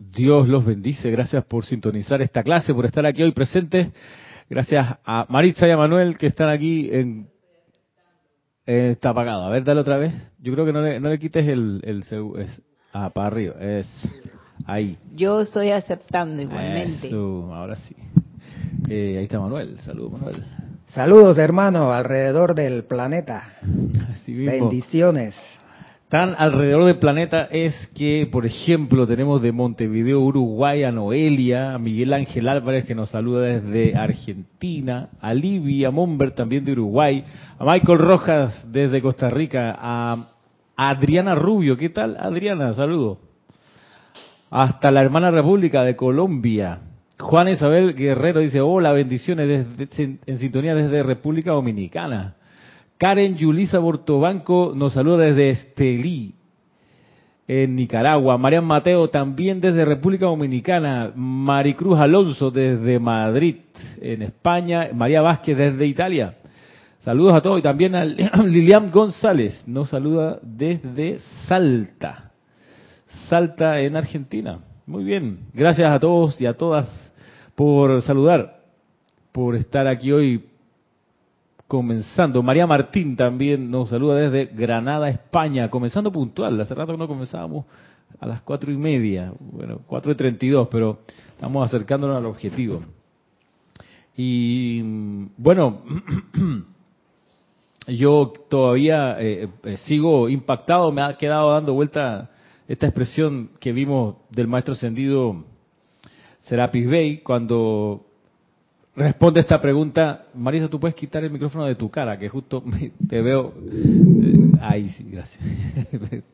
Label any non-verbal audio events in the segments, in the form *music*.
Dios los bendice. Gracias por sintonizar esta clase, por estar aquí hoy presentes. Gracias a Maritza y a Manuel que están aquí en... eh, está apagado. A ver, dale otra vez. Yo creo que no le, no le quites el... el es, ah, para arriba. Es ahí. Yo estoy aceptando igualmente. Eso, ahora sí. Eh, ahí está Manuel. Saludos, Manuel. Saludos, hermano, alrededor del planeta. *laughs* Así mismo. Bendiciones. Tan alrededor del planeta es que, por ejemplo, tenemos de Montevideo, Uruguay, a Noelia, a Miguel Ángel Álvarez que nos saluda desde Argentina, a Livia Momber también de Uruguay, a Michael Rojas desde Costa Rica, a Adriana Rubio, ¿qué tal Adriana? Saludo. Hasta la hermana República de Colombia. Juan Isabel Guerrero dice, hola, bendiciones desde- en sintonía desde República Dominicana. Karen Yulisa Bortobanco nos saluda desde Estelí, en Nicaragua. Marian Mateo también desde República Dominicana. Maricruz Alonso desde Madrid, en España. María Vázquez desde Italia. Saludos a todos y también a *clears throat* Lilian González nos saluda desde Salta. Salta en Argentina. Muy bien. Gracias a todos y a todas por saludar, por estar aquí hoy comenzando. María Martín también nos saluda desde Granada, España, comenzando puntual. Hace rato que no comenzábamos a las cuatro y media, bueno, cuatro y treinta y dos, pero estamos acercándonos al objetivo. Y bueno, *clears throat* yo todavía eh, eh, sigo impactado, me ha quedado dando vuelta esta expresión que vimos del maestro ascendido Serapis Bey cuando responde esta pregunta. Marisa, tú puedes quitar el micrófono de tu cara, que justo *laughs* te veo. eh, Ahí sí, gracias. *laughs*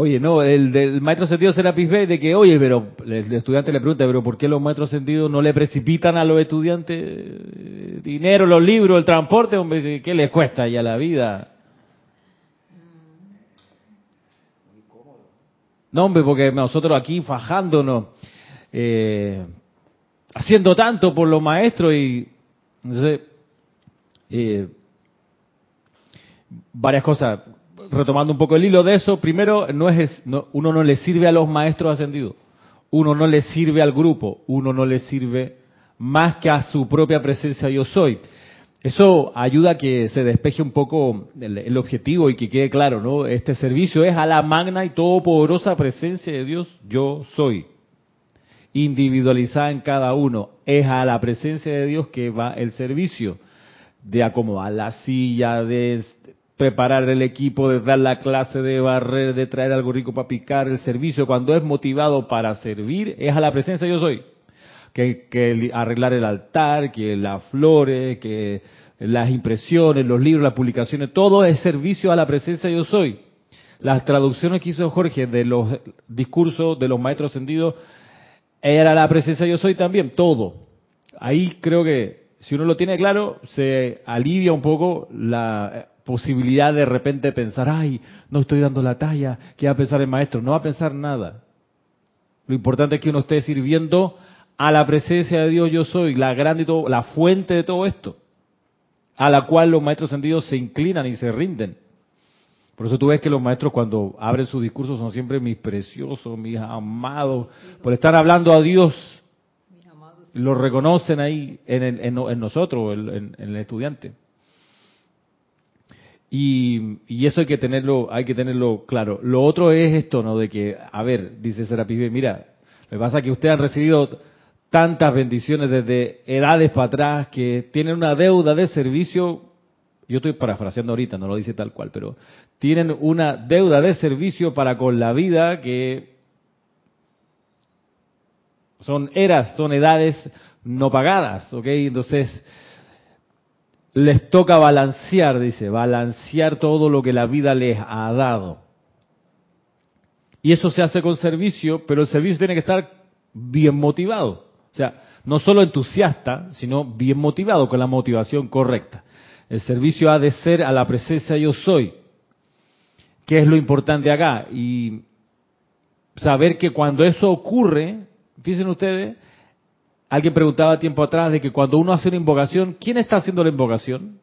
Oye, no, el del maestro sentido Serapis Bey, de que, oye, pero el estudiante le pregunta, pero ¿por qué los maestros sentidos no le precipitan a los estudiantes eh, dinero, los libros, el transporte? Hombre, ¿qué les cuesta ya la vida? No, hombre, porque nosotros aquí fajándonos, eh, haciendo tanto por los maestros y, entonces, eh, varias cosas. Retomando un poco el hilo de eso, primero, no es, no- uno no le sirve a los maestros ascendidos, uno no le sirve al grupo, uno no le sirve más que a su propia presencia yo soy. Eso ayuda a que se despeje un poco el, el objetivo y que quede claro, ¿no? Este servicio es a la magna y todopoderosa presencia de Dios, yo soy. Individualizada en cada uno. Es a la presencia de Dios que va el servicio. De acomodar la silla, de preparar el equipo, de dar la clase, de barrer, de traer algo rico para picar. El servicio, cuando es motivado para servir, es a la presencia yo soy que, que arreglar el altar, que las flores, que las impresiones, los libros, las publicaciones, todo es servicio a la presencia yo soy. Las traducciones que hizo Jorge de los discursos de los maestros ascendidos era la presencia yo soy también, todo. Ahí creo que si uno lo tiene claro, se alivia un poco la eh, posibilidad de repente pensar, ay, no estoy dando la talla, ¿qué va a pensar el maestro? No va a pensar nada. Lo importante es que uno esté sirviendo a la presencia de Dios yo soy, la grande y todo, la fuente de todo esto, a la cual los maestros sentidos se inclinan y se rinden. Por eso tú ves que los maestros cuando abren sus discursos son siempre mis preciosos, mis amados, por estar hablando a Dios, lo reconocen ahí en, nosotros, en, el estudiante. Y, eso hay que tenerlo, hay que tenerlo claro. Lo otro es esto, ¿no? De que, a ver, dice Serapis mira, lo que pasa es que ustedes han recibido tantas bendiciones desde edades para atrás que tienen una deuda de servicio. Yo estoy parafraseando ahorita, no lo dice tal cual, pero tienen una deuda de servicio para con la vida que son eras, son edades no pagadas, ¿ok? Entonces, les toca balancear, dice, balancear todo lo que la vida les ha dado. Y eso se hace con servicio, pero el servicio tiene que estar bien motivado. O sea, no solo entusiasta, sino bien motivado, con la motivación correcta. El servicio ha de ser a la presencia yo soy. ¿Qué es lo importante acá? Y saber que cuando eso ocurre, fíjense ustedes, alguien preguntaba tiempo atrás de que cuando uno hace una invocación, ¿quién está haciendo la invocación?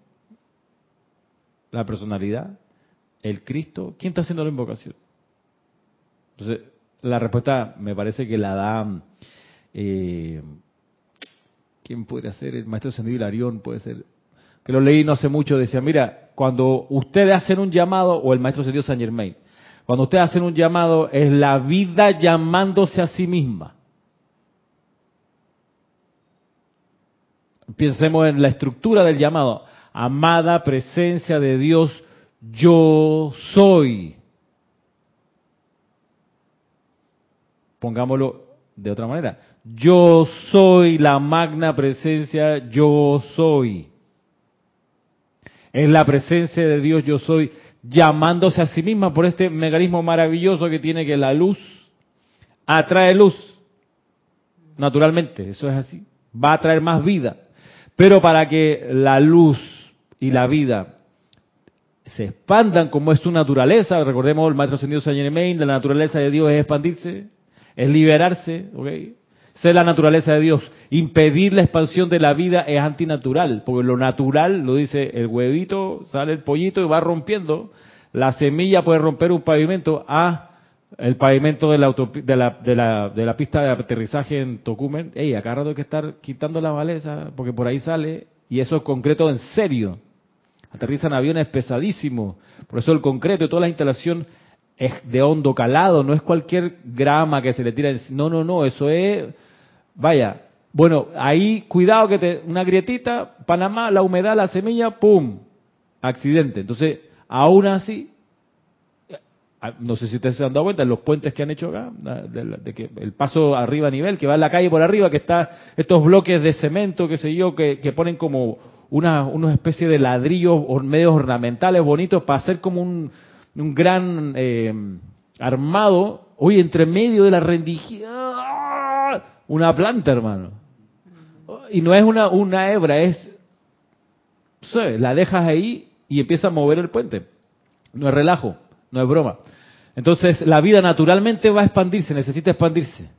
¿La personalidad? ¿El Cristo? ¿Quién está haciendo la invocación? Entonces, La respuesta me parece que la da... Eh, ¿Quién puede ser? El maestro Sendido Hilarión puede ser. Que lo leí no hace mucho, decía, mira, cuando ustedes hacen un llamado, o el maestro Sendido San Germain, cuando ustedes hacen un llamado, es la vida llamándose a sí misma. Pensemos en la estructura del llamado. Amada presencia de Dios, yo soy. Pongámoslo de otra manera. Yo soy la magna presencia, yo soy. Es la presencia de Dios, yo soy, llamándose a sí misma por este mecanismo maravilloso que tiene que la luz atrae luz. Naturalmente, eso es así. Va a traer más vida. Pero para que la luz y la vida se expandan como es su naturaleza, recordemos el maestro ascendido Saint Germain, la naturaleza de Dios es expandirse, es liberarse, ¿ok? Ser la naturaleza de Dios. Impedir la expansión de la vida es antinatural, porque lo natural, lo dice el huevito, sale el pollito y va rompiendo. La semilla puede romper un pavimento. Ah, el pavimento de la, de la, de la, de la pista de aterrizaje en Tocumen. Ey, acá rato hay que estar quitando la maleza, porque por ahí sale, y eso es concreto en serio. Aterrizan aviones pesadísimos. Por eso el concreto y toda la instalación es de hondo calado, no es cualquier grama que se le tira. No, no, no, eso es Vaya, bueno, ahí cuidado que te, una grietita, Panamá, la humedad, la semilla, ¡pum! Accidente. Entonces, aún así, no sé si ustedes se han dado cuenta, en los puentes que han hecho acá, de, que el paso arriba a nivel, que va en la calle por arriba, que está estos bloques de cemento, qué sé yo, que, ponen como una, especie de ladrillos medios ornamentales bonitos para hacer como un, gran eh, armado, hoy entre medio de la rendición, una planta, hermano. Y no es una, una hebra, es, la dejas ahí y empieza a mover el puente. No es relajo, no es broma. Entonces la vida naturalmente va a expandirse, necesita expandirse.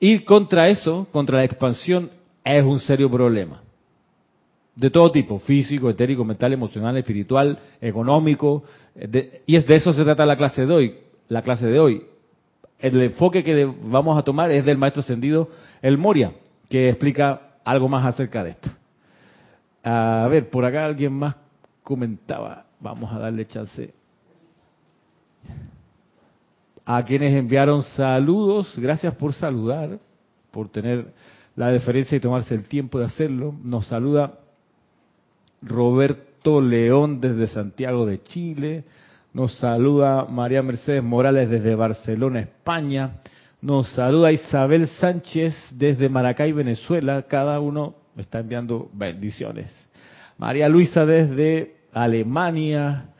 Ir contra eso, contra la expansión, es un serio problema. De todo tipo, físico, etérico, mental, emocional, espiritual, económico. y es de eso se trata la clase de hoy. La clase de hoy el enfoque que vamos a tomar es del maestro ascendido El Moria, que explica algo más acerca de esto. A ver, por acá alguien más comentaba. Vamos a darle chance. A quienes enviaron saludos, gracias por saludar, por tener la deferencia y tomarse el tiempo de hacerlo. Nos saluda Roberto León desde Santiago de Chile. Nos saluda María Mercedes Morales desde Barcelona, España. Nos saluda Isabel Sánchez desde Maracay, Venezuela. Cada uno está enviando bendiciones. María Luisa desde Alemania.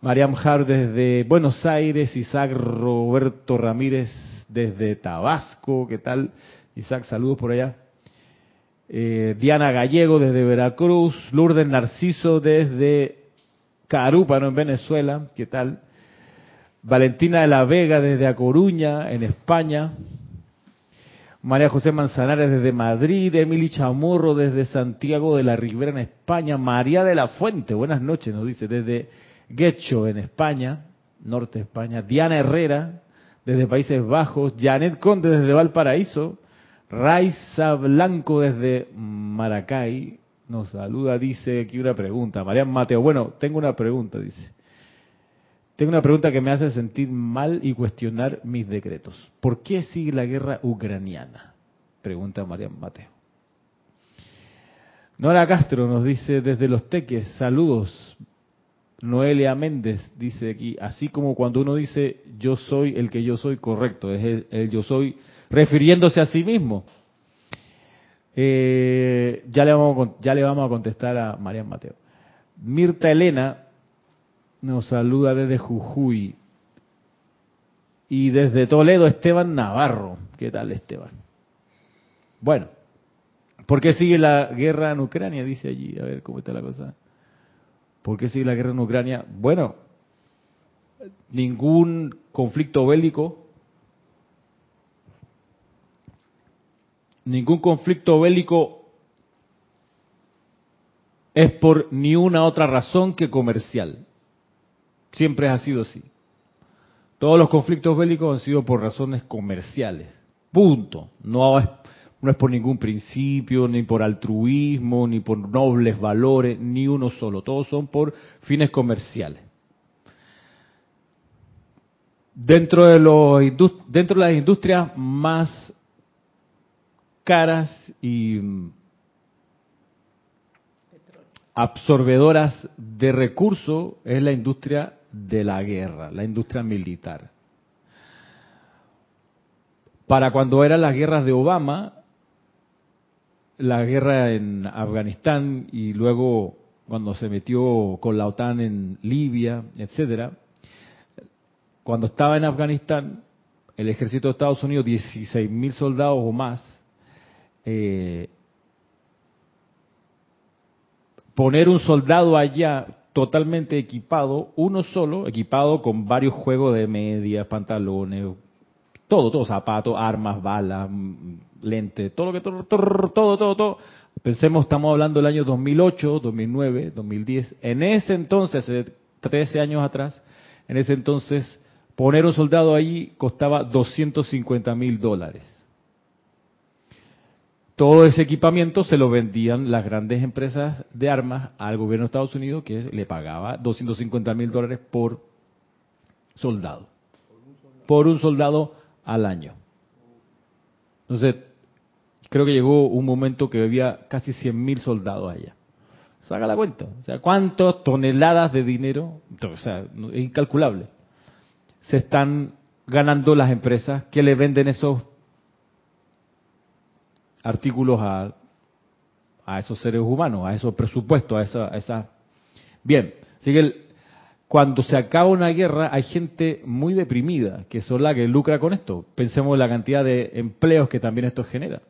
María Mujar desde Buenos Aires. Isaac Roberto Ramírez desde Tabasco. ¿Qué tal? Isaac, saludos por allá. Eh, Diana Gallego desde Veracruz. Lourdes Narciso desde Carúpano en Venezuela, ¿qué tal? Valentina de la Vega desde A Coruña, en España. María José Manzanares desde Madrid, Emily Chamorro desde Santiago de la Ribera en España, María de la Fuente, buenas noches, nos dice, desde Guecho en España, norte de España, Diana Herrera desde Países Bajos, Janet Conde desde Valparaíso, Raiza Blanco desde Maracay, nos saluda, dice aquí una pregunta. Marian Mateo, bueno, tengo una pregunta, dice. Tengo una pregunta que me hace sentir mal y cuestionar mis decretos. ¿Por qué sigue la guerra ucraniana? Pregunta Marian Mateo. Nora Castro nos dice desde Los Teques, saludos. Noelia Méndez dice aquí, así como cuando uno dice yo soy el que yo soy, correcto, es el yo soy refiriéndose a sí mismo. Eh, ya, le vamos, ya le vamos a contestar a Marian Mateo. Mirta Elena nos saluda desde Jujuy. Y desde Toledo, Esteban Navarro. ¿Qué tal, Esteban? Bueno, ¿por qué sigue la guerra en Ucrania? Dice allí, a ver cómo está la cosa. ¿Por qué sigue la guerra en Ucrania? Bueno, ningún conflicto bélico ningún conflicto bélico es por ni una otra razón que comercial. Siempre ha sido así. Todos los conflictos bélicos han sido por razones comerciales. Punto. No es, no es por ningún principio, ni por altruismo, ni por nobles valores, ni uno solo. Todos son por fines comerciales. Dentro de, los, dentro de las industrias más caras y absorbedoras de recursos es la industria de la guerra, la industria militar. Para cuando eran las guerras de Obama, la guerra en Afganistán y luego cuando se metió con la OTAN en Libia, etcétera, cuando estaba en Afganistán, el ejército de Estados Unidos, 16 mil soldados o más, eh, poner un soldado allá totalmente equipado, uno solo, equipado con varios juegos de medias, pantalones, todo, todo, zapatos, armas, balas, mm, lentes, todo lo que, todo, todo, todo, todo. Pensemos, estamos hablando del año 2008, 2009, 2010. En ese entonces, hace 13 años atrás, en ese entonces, poner un soldado allí costaba 250 mil dólares todo ese equipamiento se lo vendían las grandes empresas de armas al gobierno de Estados Unidos que le pagaba 250 mil dólares por soldado. Por un soldado al año. Entonces, creo que llegó un momento que había casi 100 mil soldados allá. Saca la cuenta. O sea, ¿cuántas toneladas de dinero? O sea, es incalculable. Se están ganando las empresas que le venden esos artículos a, a esos seres humanos, a esos presupuestos, a esa, esa... Bien, así que cuando se acaba una guerra hay gente muy deprimida, que son la que lucra con esto. Pensemos en la cantidad de empleos que también esto genera.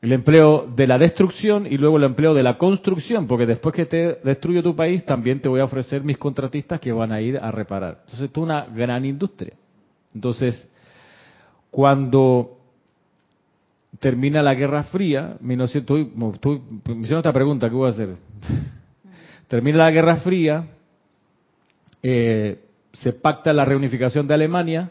El empleo de la destrucción y luego el empleo de la construcción, porque después que te destruyo tu país, también te voy a ofrecer mis contratistas que van a ir a reparar. Entonces, esto es una gran industria. Entonces, cuando termina la Guerra Fría, 1900, me hicieron esta pregunta, ¿qué voy a hacer? *laughs* termina la Guerra Fría, eh, se pacta la reunificación de Alemania,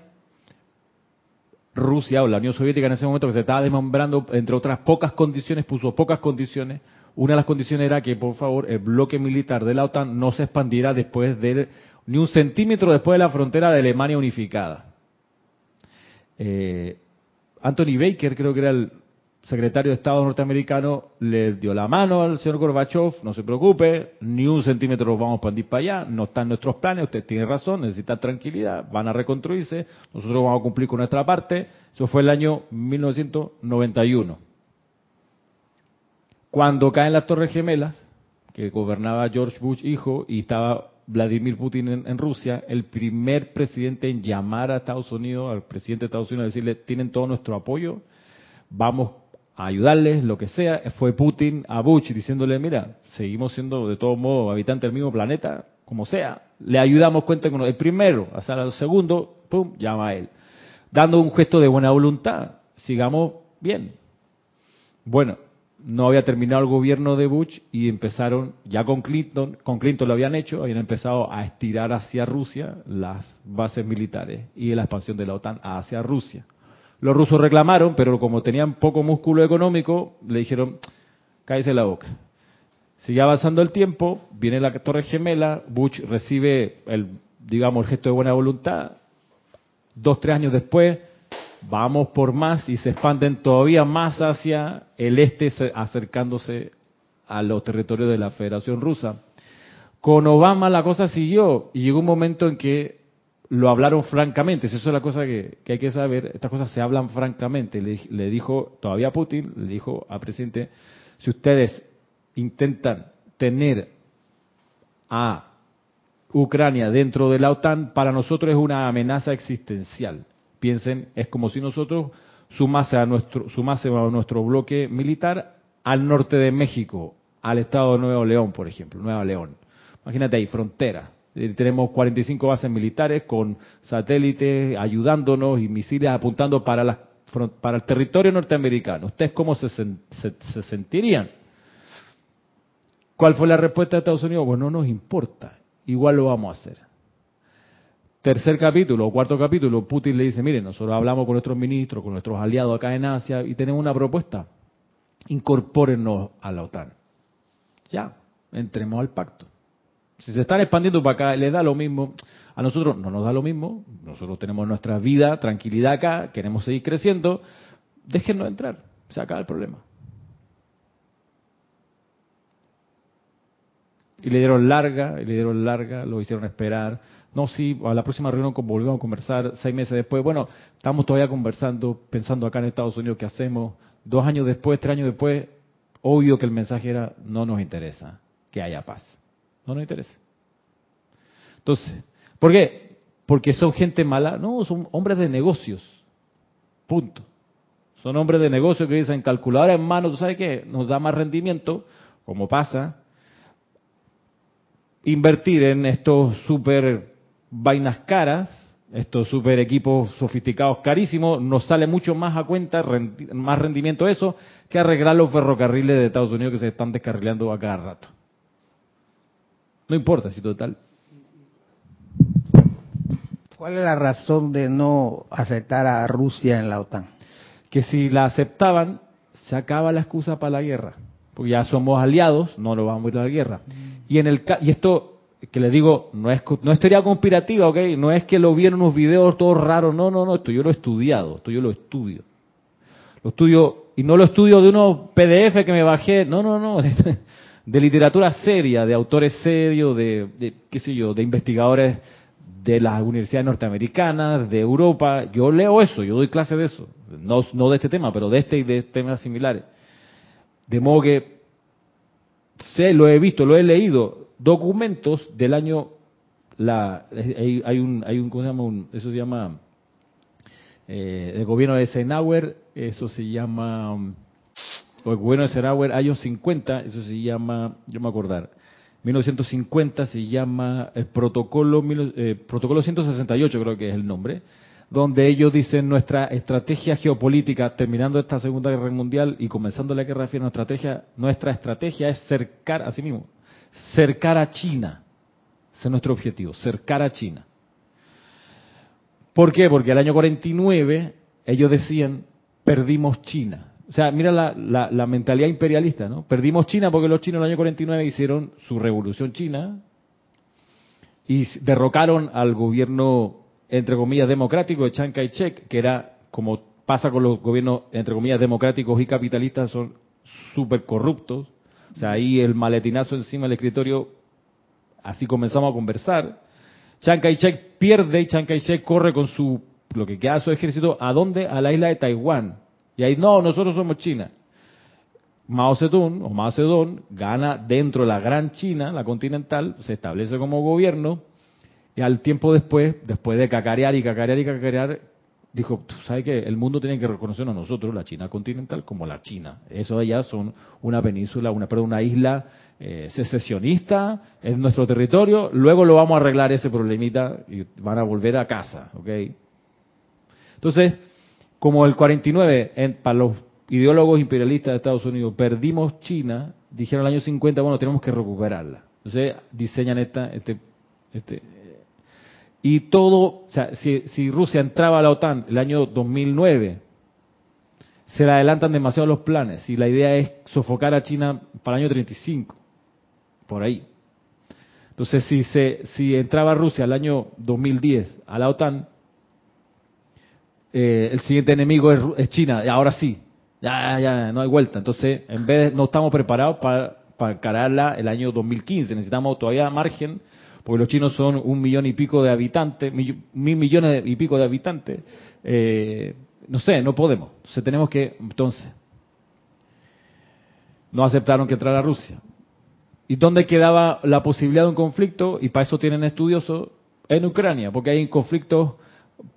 Rusia o la Unión Soviética en ese momento que se estaba desmembrando, entre otras pocas condiciones, puso pocas condiciones. Una de las condiciones era que, por favor, el bloque militar de la OTAN no se expandiera después de ni un centímetro después de la frontera de Alemania unificada. Eh, Anthony Baker, creo que era el secretario de Estado norteamericano, le dio la mano al señor Gorbachev, no se preocupe, ni un centímetro vamos a expandir para allá, no están nuestros planes, usted tiene razón, necesita tranquilidad, van a reconstruirse, nosotros vamos a cumplir con nuestra parte. Eso fue el año 1991. Cuando caen las Torres Gemelas, que gobernaba George Bush hijo y estaba Vladimir Putin en, Rusia, el primer presidente en llamar a Estados Unidos, al presidente de Estados Unidos, a decirle, tienen todo nuestro apoyo, vamos a ayudarles, lo que sea, fue Putin a Bush diciéndole, mira, seguimos siendo de todos modos habitantes del mismo planeta, como sea, le ayudamos, cuenta con el primero, hasta el segundo, pum, llama a él, dando un gesto de buena voluntad, sigamos bien. Bueno, no había terminado el gobierno de Bush y empezaron, ya con Clinton, con Clinton lo habían hecho, habían empezado a estirar hacia Rusia las bases militares y la expansión de la OTAN hacia Rusia. Los rusos reclamaron, pero como tenían poco músculo económico, le dijeron, cállese la boca. Sigue avanzando el tiempo, viene la Torre Gemela, Bush recibe el, digamos, el gesto de buena voluntad. Dos, tres años después, vamos por más y se expanden todavía más hacia el este, acercándose a los territorios de la Federación Rusa. Con Obama la cosa siguió y llegó un momento en que lo hablaron francamente. Eso es la cosa que, hay que saber. Estas cosas se hablan francamente. Le, le dijo todavía Putin, le dijo al presidente, si ustedes intentan tener a Ucrania dentro de la OTAN, para nosotros es una amenaza existencial. Piensen, es como si nosotros sumase a nuestro, a nuestro bloque militar al norte de México, al estado de Nuevo León, por ejemplo, Nueva León. Imagínate ahí, frontera. Eh, tenemos 45 bases militares con satélites ayudándonos y misiles apuntando para, la, para el territorio norteamericano. ¿Ustedes cómo se, se sentirían? ¿Cuál fue la respuesta de Estados Unidos? Bueno, no nos importa, igual lo vamos a hacer. Tercer capítulo o cuarto capítulo, Putin le dice, miren, nosotros hablamos con nuestros ministros, con nuestros aliados acá en Asia y tenemos una propuesta. Incorpórennos a la OTAN. Ya, entremos al pacto. Si se están expandiendo para acá, les da lo mismo. A nosotros no nos da lo mismo. Nosotros tenemos nuestra vida, tranquilidad acá, queremos seguir creciendo. Déjennos entrar. Se acaba el problema. Y le dieron larga, y le dieron larga, lo hicieron esperar. No, sí, a la próxima reunión volvemos a conversar seis meses después. Bueno, estamos todavía conversando, pensando acá en Estados Unidos qué hacemos. Dos años después, tres años después, obvio que el mensaje era, no nos interesa que haya paz. No nos interesa. Entonces, ¿por qué? Porque son gente mala. No, son hombres de negocios. Punto. Son hombres de negocios que dicen, calculadora en mano, ¿tú sabes qué? Nos da más rendimiento, como pasa, invertir en estos super vainas caras, estos super equipos sofisticados carísimos, nos sale mucho más a cuenta, más rendimiento eso, que arreglar los ferrocarriles de Estados Unidos que se están descarrilando a cada rato. No importa si total. ¿Cuál es la razón de no aceptar a Rusia en la OTAN? Que si la aceptaban, se acaba la excusa para la guerra. Porque ya somos aliados, no nos vamos a ir a la guerra. Y en el y esto que le digo, no es, no es teoría conspirativa, ¿ok? No es que lo vieron unos videos todos raros, no, no, no, esto yo lo he estudiado, esto yo lo estudio. Lo estudio, y no lo estudio de unos PDF que me bajé, no, no, no, *laughs* de literatura seria, de autores serios, de, qué sé yo, de investigadores de las universidades norteamericanas, de Europa. Yo leo eso, yo doy clase de eso. No, no de este tema, pero de este y de temas similares. De modo que sé, lo he visto, lo he leído. Documentos del año, la, hay, hay un, hay un, ¿cómo se llama? eso se llama, eh, el gobierno de Eisenhower, eso se llama, o el gobierno de Eisenhower, años 50, eso se llama, yo me acordar, 1950 se llama el protocolo, eh, protocolo 168 creo que es el nombre, donde ellos dicen nuestra estrategia geopolítica, terminando esta Segunda Guerra Mundial y comenzando la Guerra Fría, nuestra estrategia, nuestra estrategia es cercar a sí mismo, cercar a China. Ese es nuestro objetivo, cercar a China. ¿Por qué? Porque el año 49 ellos decían, perdimos China. O sea, mira la, la, mentalidad imperialista, ¿no? Perdimos China porque los chinos en el año 49 hicieron su revolución china y derrocaron al gobierno, entre comillas, democrático de Chiang Kai-shek, que era, como pasa con los gobiernos, entre comillas, democráticos y capitalistas, son súper corruptos. O sea, ahí el maletinazo encima del escritorio, así comenzamos a conversar. Chiang Kai-shek pierde y Chiang Kai-shek corre con su, lo que queda de su ejército, ¿a dónde? A la isla de Taiwán y ahí, no, nosotros somos China. Mao Zedong, o Mao Zedong, gana dentro de la gran China, la continental, se establece como gobierno, y al tiempo después, después de cacarear y cacarear y cacarear, dijo, ¿sabes qué? El mundo tiene que reconocernos nosotros, la China continental, como la China. Eso allá son una península, una, perdón, una isla eh, secesionista, es nuestro territorio, luego lo vamos a arreglar ese problemita y van a volver a casa, ¿ok? Entonces, como el 49, en, para los ideólogos imperialistas de Estados Unidos, perdimos China, dijeron el año 50, bueno, tenemos que recuperarla. Entonces diseñan esta, este, este, y todo, o sea, si, si Rusia entraba a la OTAN el año 2009, se le adelantan demasiado los planes y la idea es sofocar a China para el año 35, por ahí. Entonces, si, se, si entraba Rusia el año 2010 a la OTAN, eh, el siguiente enemigo es, China, y ahora sí, ya, ya, no hay vuelta. Entonces, en vez de, no estamos preparados para, para encararla el año 2015, necesitamos todavía margen, porque los chinos son un millón y pico de habitantes, mil, millones y pico de habitantes. Eh, no sé, no podemos. Entonces tenemos que, entonces, no aceptaron que entrara Rusia. ¿Y dónde quedaba la posibilidad de un conflicto? Y para eso tienen estudiosos en Ucrania, porque hay conflictos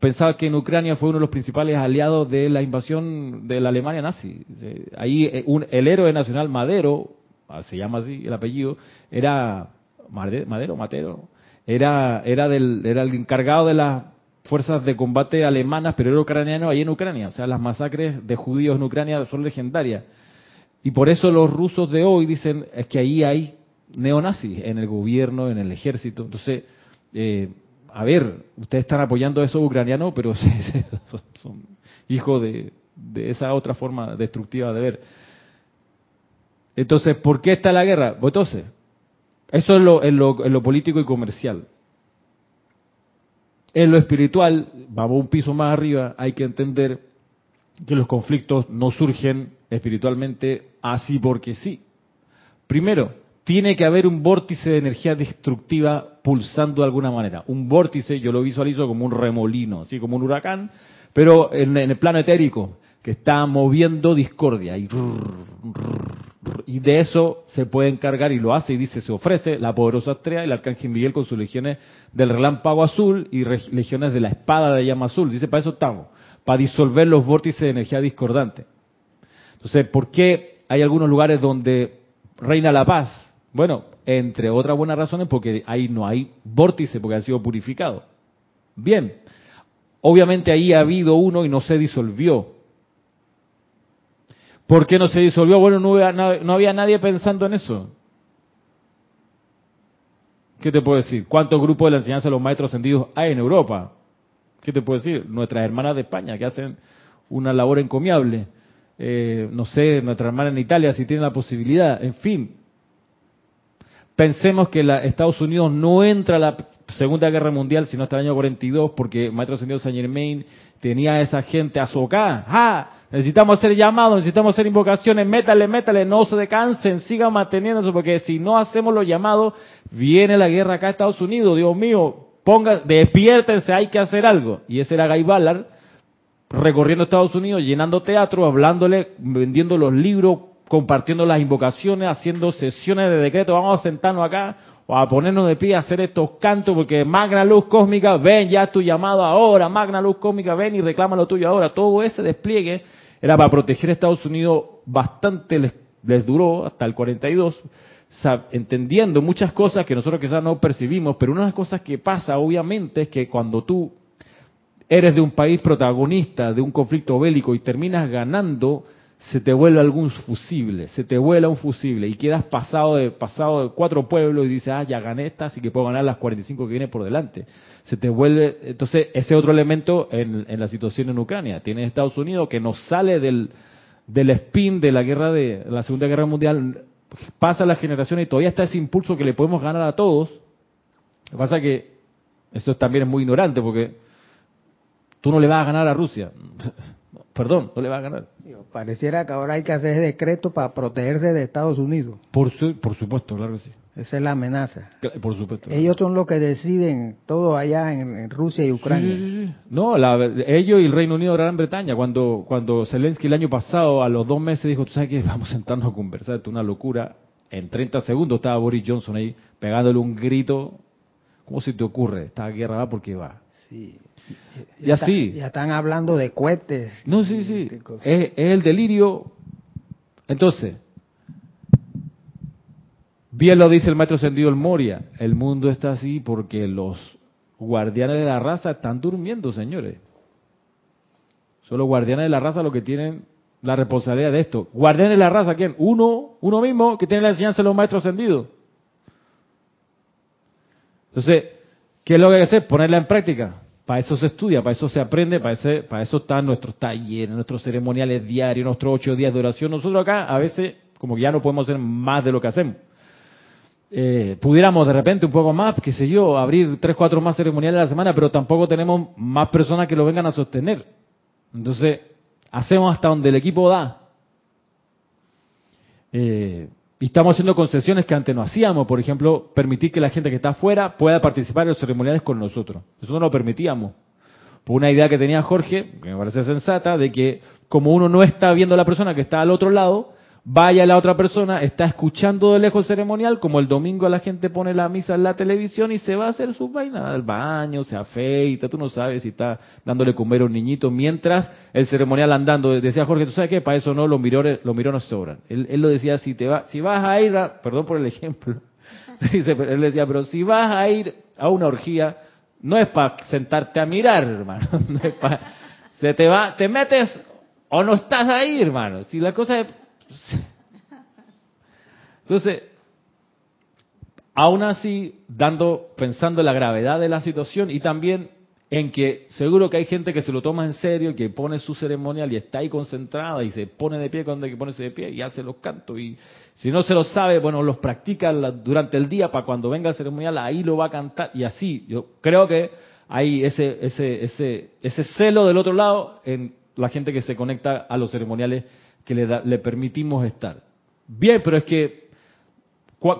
pensaba que en Ucrania fue uno de los principales aliados de la invasión de la Alemania nazi. Ahí eh, el héroe nacional Madero, ah, se llama así el apellido, era Madero, Matero, era era del era el encargado de las fuerzas de combate alemanas, pero era ucraniano ahí en Ucrania. O sea, las masacres de judíos en Ucrania son legendarias. Y por eso los rusos de hoy dicen es que ahí hay neonazis en el gobierno, en el ejército. Entonces, eh, a ver, ustedes están apoyando a esos ucranianos, pero *laughs* son hijos de, de esa otra forma destructiva de ver. Entonces, ¿por qué está la guerra? Pues entonces, eso es lo, en lo, en lo político y comercial. En lo espiritual, vamos un piso más arriba, hay que entender que los conflictos no surgen espiritualmente así porque sí. Primero, tiene que haber un vórtice de energía destructiva pulsando de alguna manera. Un vórtice, yo lo visualizo como un remolino, así como un huracán, pero en, el plano etérico, que está moviendo discordia. Y, y, de eso se puede encargar, y lo hace, y dice, se ofrece la poderosa estrella, el arcángel Miguel con sus legiones del relámpago azul y legiones de la espada de llama azul. Dice, para eso estamos, para disolver los vórtices de energía discordante. Entonces, ¿por qué hay algunos lugares donde reina la paz? Bueno, entre otras buenas razones, porque ahí no hay vórtice, porque ha sido purificado. Bien, obviamente ahí ha habido uno y no se disolvió. ¿Por qué no se disolvió? Bueno, no había, no había nadie pensando en eso. ¿Qué te puedo decir? ¿Cuántos grupos de la enseñanza de los maestros ascendidos hay en Europa? ¿Qué te puedo decir? Nuestras hermanas de España que hacen una labor encomiable. Eh, no sé, nuestras hermanas en Italia si tienen la posibilidad. En fin, Pensemos que la, Estados Unidos no entra a la Segunda Guerra Mundial sino hasta el año 42 porque Maestro Ascendido Saint Germain tenía esa gente azocada. ¡Ah! Necesitamos hacer llamados, necesitamos hacer invocaciones, métale, métale, no se decansen, sigan manteniéndose porque si no hacemos los llamados, viene la guerra acá a Estados Unidos, Dios mío, ponga, despiértense, hay que hacer algo. Y ese era Guy Ballard recorriendo Estados Unidos, llenando teatro, hablándole, vendiendo los libros, compartiendo las invocaciones, haciendo sesiones de decreto, vamos a sentarnos acá a ponernos de pie a hacer estos cantos, porque Magna Luz Cósmica, ven ya tu llamado ahora, Magna Luz Cósmica, ven y reclama lo tuyo ahora. Todo ese despliegue era para proteger a Estados Unidos, bastante les, duró hasta el 42, entendiendo muchas cosas que nosotros quizás no percibimos, pero una de las cosas que pasa obviamente es que cuando tú eres de un país protagonista de un conflicto bélico y terminas ganando, se te vuela algún fusible, se te vuela un fusible y quedas pasado de, pasado de cuatro pueblos y dices, ah, ya gané esta, así que puedo ganar las 45 que vienen por delante. Se te vuelve, entonces, ese otro elemento en, la situación en Ucrania. Tiene Estados Unidos que no sale del, del spin de la guerra de la Segunda Guerra Mundial, pasa la generación y todavía está ese impulso que le podemos ganar a todos. Lo que pasa es que eso también es muy ignorante porque tú no le vas a ganar a Rusia. *laughs* Perdón, no le va a ganar. Pareciera que ahora hay que hacer decreto para protegerse de Estados Unidos. Por, por supuesto, claro que sí. Esa es la amenaza. Por supuesto. Ellos son los que deciden todo allá en, Rusia y Ucrania. No, ellos y el Reino Unido Gran Bretaña. Cuando, cuando Zelensky el año pasado, a los dos meses, dijo, tú sabes que *laughs* vamos a sentarnos a conversar, es una locura. En 30 segundos estaba Boris Johnson ahí pegándole un grito. ¿Cómo se te ocurre? Esta guerra va porque va. Sí. Ya, sí. Ya están hablando de cohetes. No, sí, sí. Es, el delirio. Entonces, bien lo dice el maestro Sendido el Moria. El mundo está así porque los guardianes de la raza están durmiendo, señores. Son los guardianes de la raza los que tienen la responsabilidad de esto. Guardianes de la raza, ¿quién? Uno, uno mismo que tiene la enseñanza de los maestros ascendidos. Entonces, ¿qué es lo que hay que hacer? Ponerla en práctica. Para eso se estudia, para eso se aprende, para, eso están nuestros talleres, nuestros ceremoniales diarios, nuestros ocho días de oración. Nosotros acá a veces como que ya no podemos hacer más de lo que hacemos. Eh, pudiéramos de repente un poco más, qué sé yo, abrir tres, cuatro más ceremoniales a la semana, pero tampoco tenemos más personas que lo vengan a sostener. Entonces, hacemos hasta donde el equipo da. Eh, y estamos haciendo concesiones que antes no hacíamos, por ejemplo, permitir que la gente que está afuera pueda participar en los ceremoniales con nosotros. Eso no lo permitíamos. Por una idea que tenía Jorge, que me parece sensata, de que como uno no está viendo a la persona que está al otro lado, vaya la otra persona, está escuchando de lejos el ceremonial, como el domingo la gente pone la misa en la televisión y se va a hacer sus vainas al baño, se afeita, tú no sabes si está dándole comer a un niñito, mientras el ceremonial andando, decía Jorge, ¿tú sabes qué? Para eso no, los mirones, los mirones sobran. Él, él lo decía, si te va, si vas a ir, a, perdón por el ejemplo, *laughs* él decía, pero si vas a ir a una orgía, no es para sentarte a mirar, hermano, *laughs* no es para, se te va, te metes o no estás ahí, hermano. Si la cosa es entonces, Aún así, dando, pensando en la gravedad de la situación y también en que seguro que hay gente que se lo toma en serio, que pone su ceremonial y está ahí concentrada y se pone de pie cuando hay que ponerse de pie y hace los cantos. Y si no se lo sabe, bueno, los practica durante el día para cuando venga el ceremonial, ahí lo va a cantar y así. Yo creo que hay ese, ese, ese celo del otro lado en la gente que se conecta a los ceremoniales que le, le permitimos estar. Bien, pero es que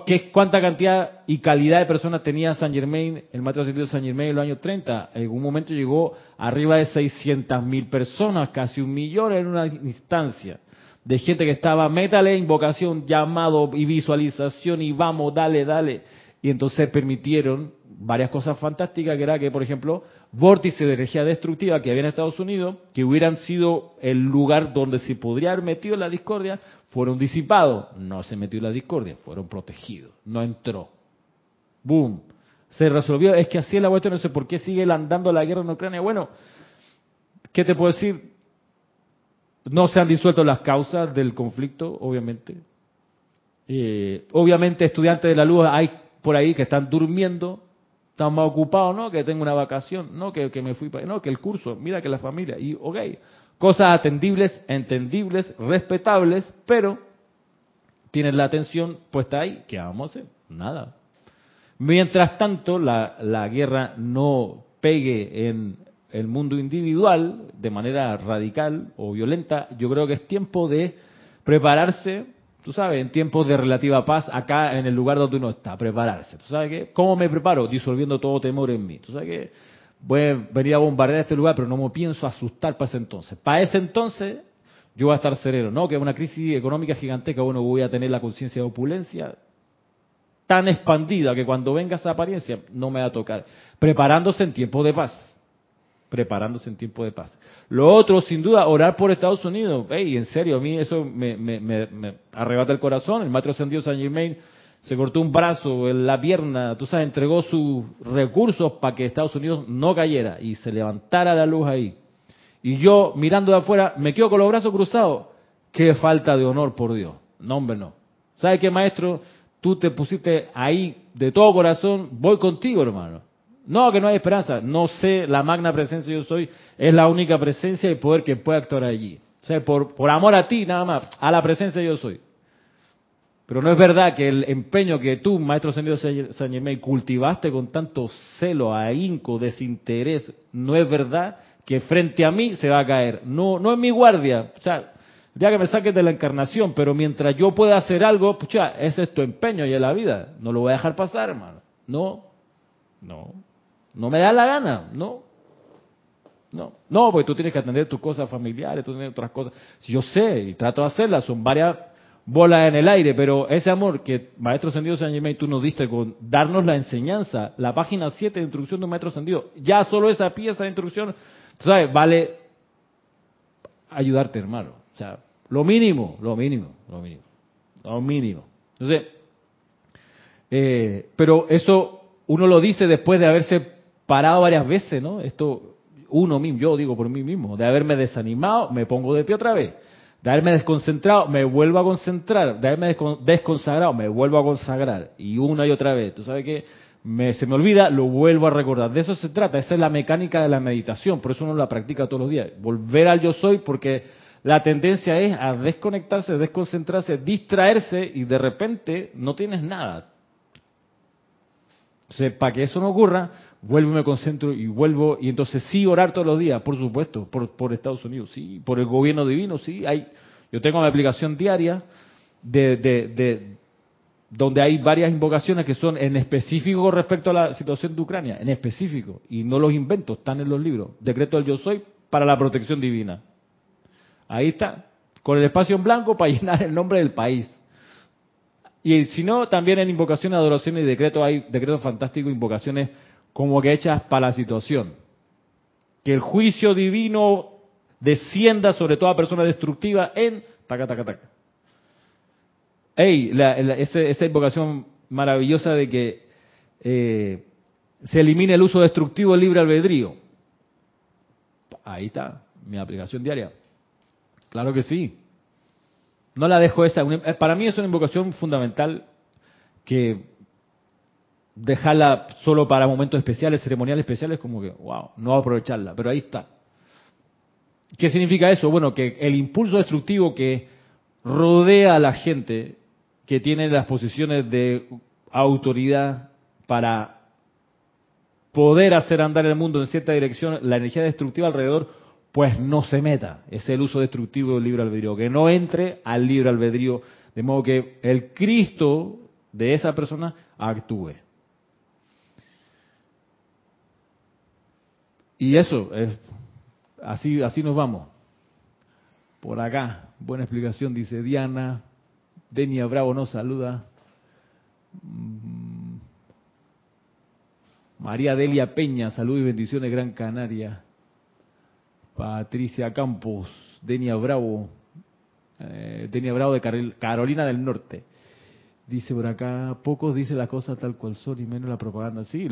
¿Qué, ¿Cuánta cantidad y calidad de personas tenía San Germain, el maestro de San Germain en los años 30? En un momento llegó arriba de 600 mil personas, casi un millón en una instancia, de gente que estaba, métale invocación, llamado y visualización y vamos, dale, dale. Y entonces permitieron varias cosas fantásticas, que era que, por ejemplo, vórtices de energía destructiva que había en Estados Unidos, que hubieran sido el lugar donde se podría haber metido la discordia, fueron disipados. No se metió la discordia, fueron protegidos. No entró. ¡Boom! Se resolvió. Es que así es la cuestión. No sé por qué sigue andando la guerra en Ucrania. Bueno, ¿qué te puedo decir? No se han disuelto las causas del conflicto, obviamente. Eh, obviamente, estudiantes de la luz hay por ahí que están durmiendo están más ocupados, ¿no? Que tengo una vacación, ¿no? Que, que me fui para... No, que el curso, mira que la familia. Y, ok, cosas atendibles, entendibles, respetables, pero tienes la atención puesta ahí. ¿Qué vamos a hacer? Nada. Mientras tanto, la, la guerra no pegue en el mundo individual de manera radical o violenta, yo creo que es tiempo de prepararse Tú sabes, en tiempos de relativa paz, acá en el lugar donde uno está, prepararse. ¿Tú sabes qué? ¿Cómo me preparo? Disolviendo todo temor en mí. ¿Tú sabes qué? Voy a venir a bombardear este lugar, pero no me pienso asustar para ese entonces. Para ese entonces, yo voy a estar sereno. No, que es una crisis económica gigantesca, bueno, voy a tener la conciencia de opulencia tan expandida que cuando venga esa apariencia no me va a tocar. Preparándose en tiempo de paz preparándose en tiempo de paz. Lo otro, sin duda, orar por Estados Unidos. Hey, en serio, a mí eso me, arrebata el corazón. El maestro ascendido San Germain se cortó un brazo, la pierna, tú sabes, entregó sus recursos para que Estados Unidos no cayera y se levantara la luz ahí. Y yo, mirando de afuera, me quedo con los brazos cruzados. Qué falta de honor, por Dios. No, hombre, no. ¿Sabes qué, maestro? Tú te pusiste ahí de todo corazón. Voy contigo, hermano. No, que no hay esperanza. No sé, la magna presencia yo soy es la única presencia y poder que puede actuar allí. O sea, por, por amor a ti, nada más, a la presencia yo soy. Pero no es verdad que el empeño que tú, maestro Señor San Germain, cultivaste con tanto celo, ahínco, desinterés, no es verdad que frente a mí se va a caer. No, no es mi guardia. O sea, ya que me saques de la encarnación, pero mientras yo pueda hacer algo, pucha, ese es tu empeño y en la vida. No lo voy a dejar pasar, hermano. No, no. No me da la gana, no. No, no, porque tú tienes que atender tus cosas familiares, tú tienes otras cosas. Yo sé y trato de hacerlas, son varias bolas en el aire, pero ese amor que Maestro Sendido San Germain tú nos diste con darnos la enseñanza, la página 7 de instrucción de Maestro Sendido, ya solo esa pieza de instrucción, ¿sabes? Vale ayudarte, hermano. O sea, lo mínimo, lo mínimo, lo mínimo, lo mínimo. Entonces, eh, pero eso uno lo dice después de haberse parado varias veces, ¿no? Esto, uno mismo, yo digo por mí mismo, de haberme desanimado, me pongo de pie otra vez. De haberme desconcentrado, me vuelvo a concentrar. De haberme desconsagrado, me vuelvo a consagrar. Y una y otra vez. ¿Tú sabes qué? Me, se me olvida, lo vuelvo a recordar. De eso se trata. Esa es la mecánica de la meditación. Por eso uno la practica todos los días. Volver al yo soy porque la tendencia es a desconectarse, desconcentrarse, distraerse y de repente no tienes nada. Entonces, para que eso no ocurra, vuelvo y me concentro y vuelvo y entonces sí orar todos los días, por supuesto, por, por Estados Unidos, sí, por el gobierno divino, sí, hay, yo tengo una aplicación diaria de, de, de donde hay varias invocaciones que son en específico respecto a la situación de Ucrania, en específico, y no los invento, están en los libros. Decreto del yo soy para la protección divina. Ahí está, con el espacio en blanco para *laughs* llenar el nombre del país. Y si no, también en invocación, adoración y decreto hay decretos fantásticos, invocaciones como que hechas para la situación. Que el juicio divino descienda sobre toda persona destructiva en taca, taca, taca. Ey, esa, invocación maravillosa de que eh, se elimine el uso destructivo del libre albedrío. Ahí está, mi aplicación diaria. Claro que sí. No la dejo esa. Para mí es una invocación fundamental que dejarla solo para momentos especiales, ceremoniales especiales, como que, wow, no aprovecharla, pero ahí está. ¿Qué significa eso? Bueno, que el impulso destructivo que rodea a la gente que tiene las posiciones de autoridad para poder hacer andar el mundo en cierta dirección, la energía destructiva alrededor, pues no se meta. Es el uso destructivo del libre albedrío, que no entre al libre albedrío, de modo que el Cristo de esa persona actúe. Y eso, es, así, así nos vamos. Por acá, buena explicación, dice Diana. Denia Bravo nos saluda. Mm. María Delia Peña, salud y bendiciones, Gran Canaria. Patricia Campos, Denia Bravo, eh, Denia Bravo de Carolina del Norte. Dice por acá, pocos dicen las cosas tal cual son y menos la propaganda. Sí,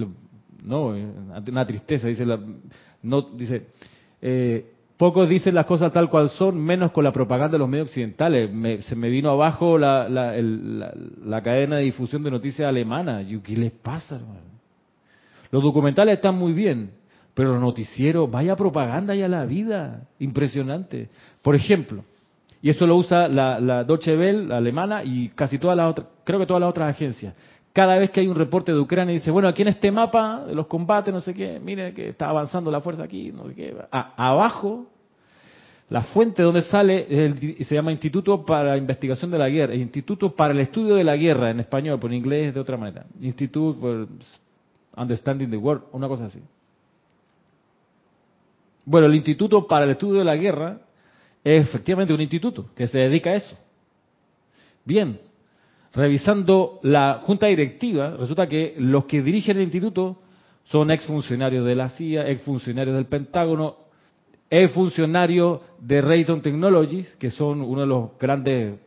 no, eh, una tristeza, dice, la, no, dice, eh, pocos dicen las cosas tal cual son, menos con la propaganda de los medios occidentales. se me vino abajo la, la, cadena de difusión de noticias alemana. ¿Qué les pasa, hermano? Los documentales están muy bien, pero los noticieros, vaya propaganda ya la vida, impresionante. Por ejemplo, y eso lo usa la, la Deutsche Welle, la alemana, y casi todas las otras, creo que todas las otras agencias. Cada vez que hay un reporte de Ucrania dice, bueno, aquí en este mapa de los combates, no sé qué, mire que está avanzando la fuerza aquí, no sé qué. abajo, la fuente donde sale se llama Instituto para la Investigación de la Guerra, Instituto para el Estudio de la Guerra en español, en inglés de otra manera. Institute for Understanding the World, una cosa así. Bueno, el Instituto para el Estudio de la Guerra es efectivamente un instituto que se dedica a eso. Bien, revisando la junta directiva, resulta que los que dirigen el instituto son exfuncionarios de la CIA, exfuncionarios del Pentágono, exfuncionarios de Raytheon Technologies, que son una de las grandes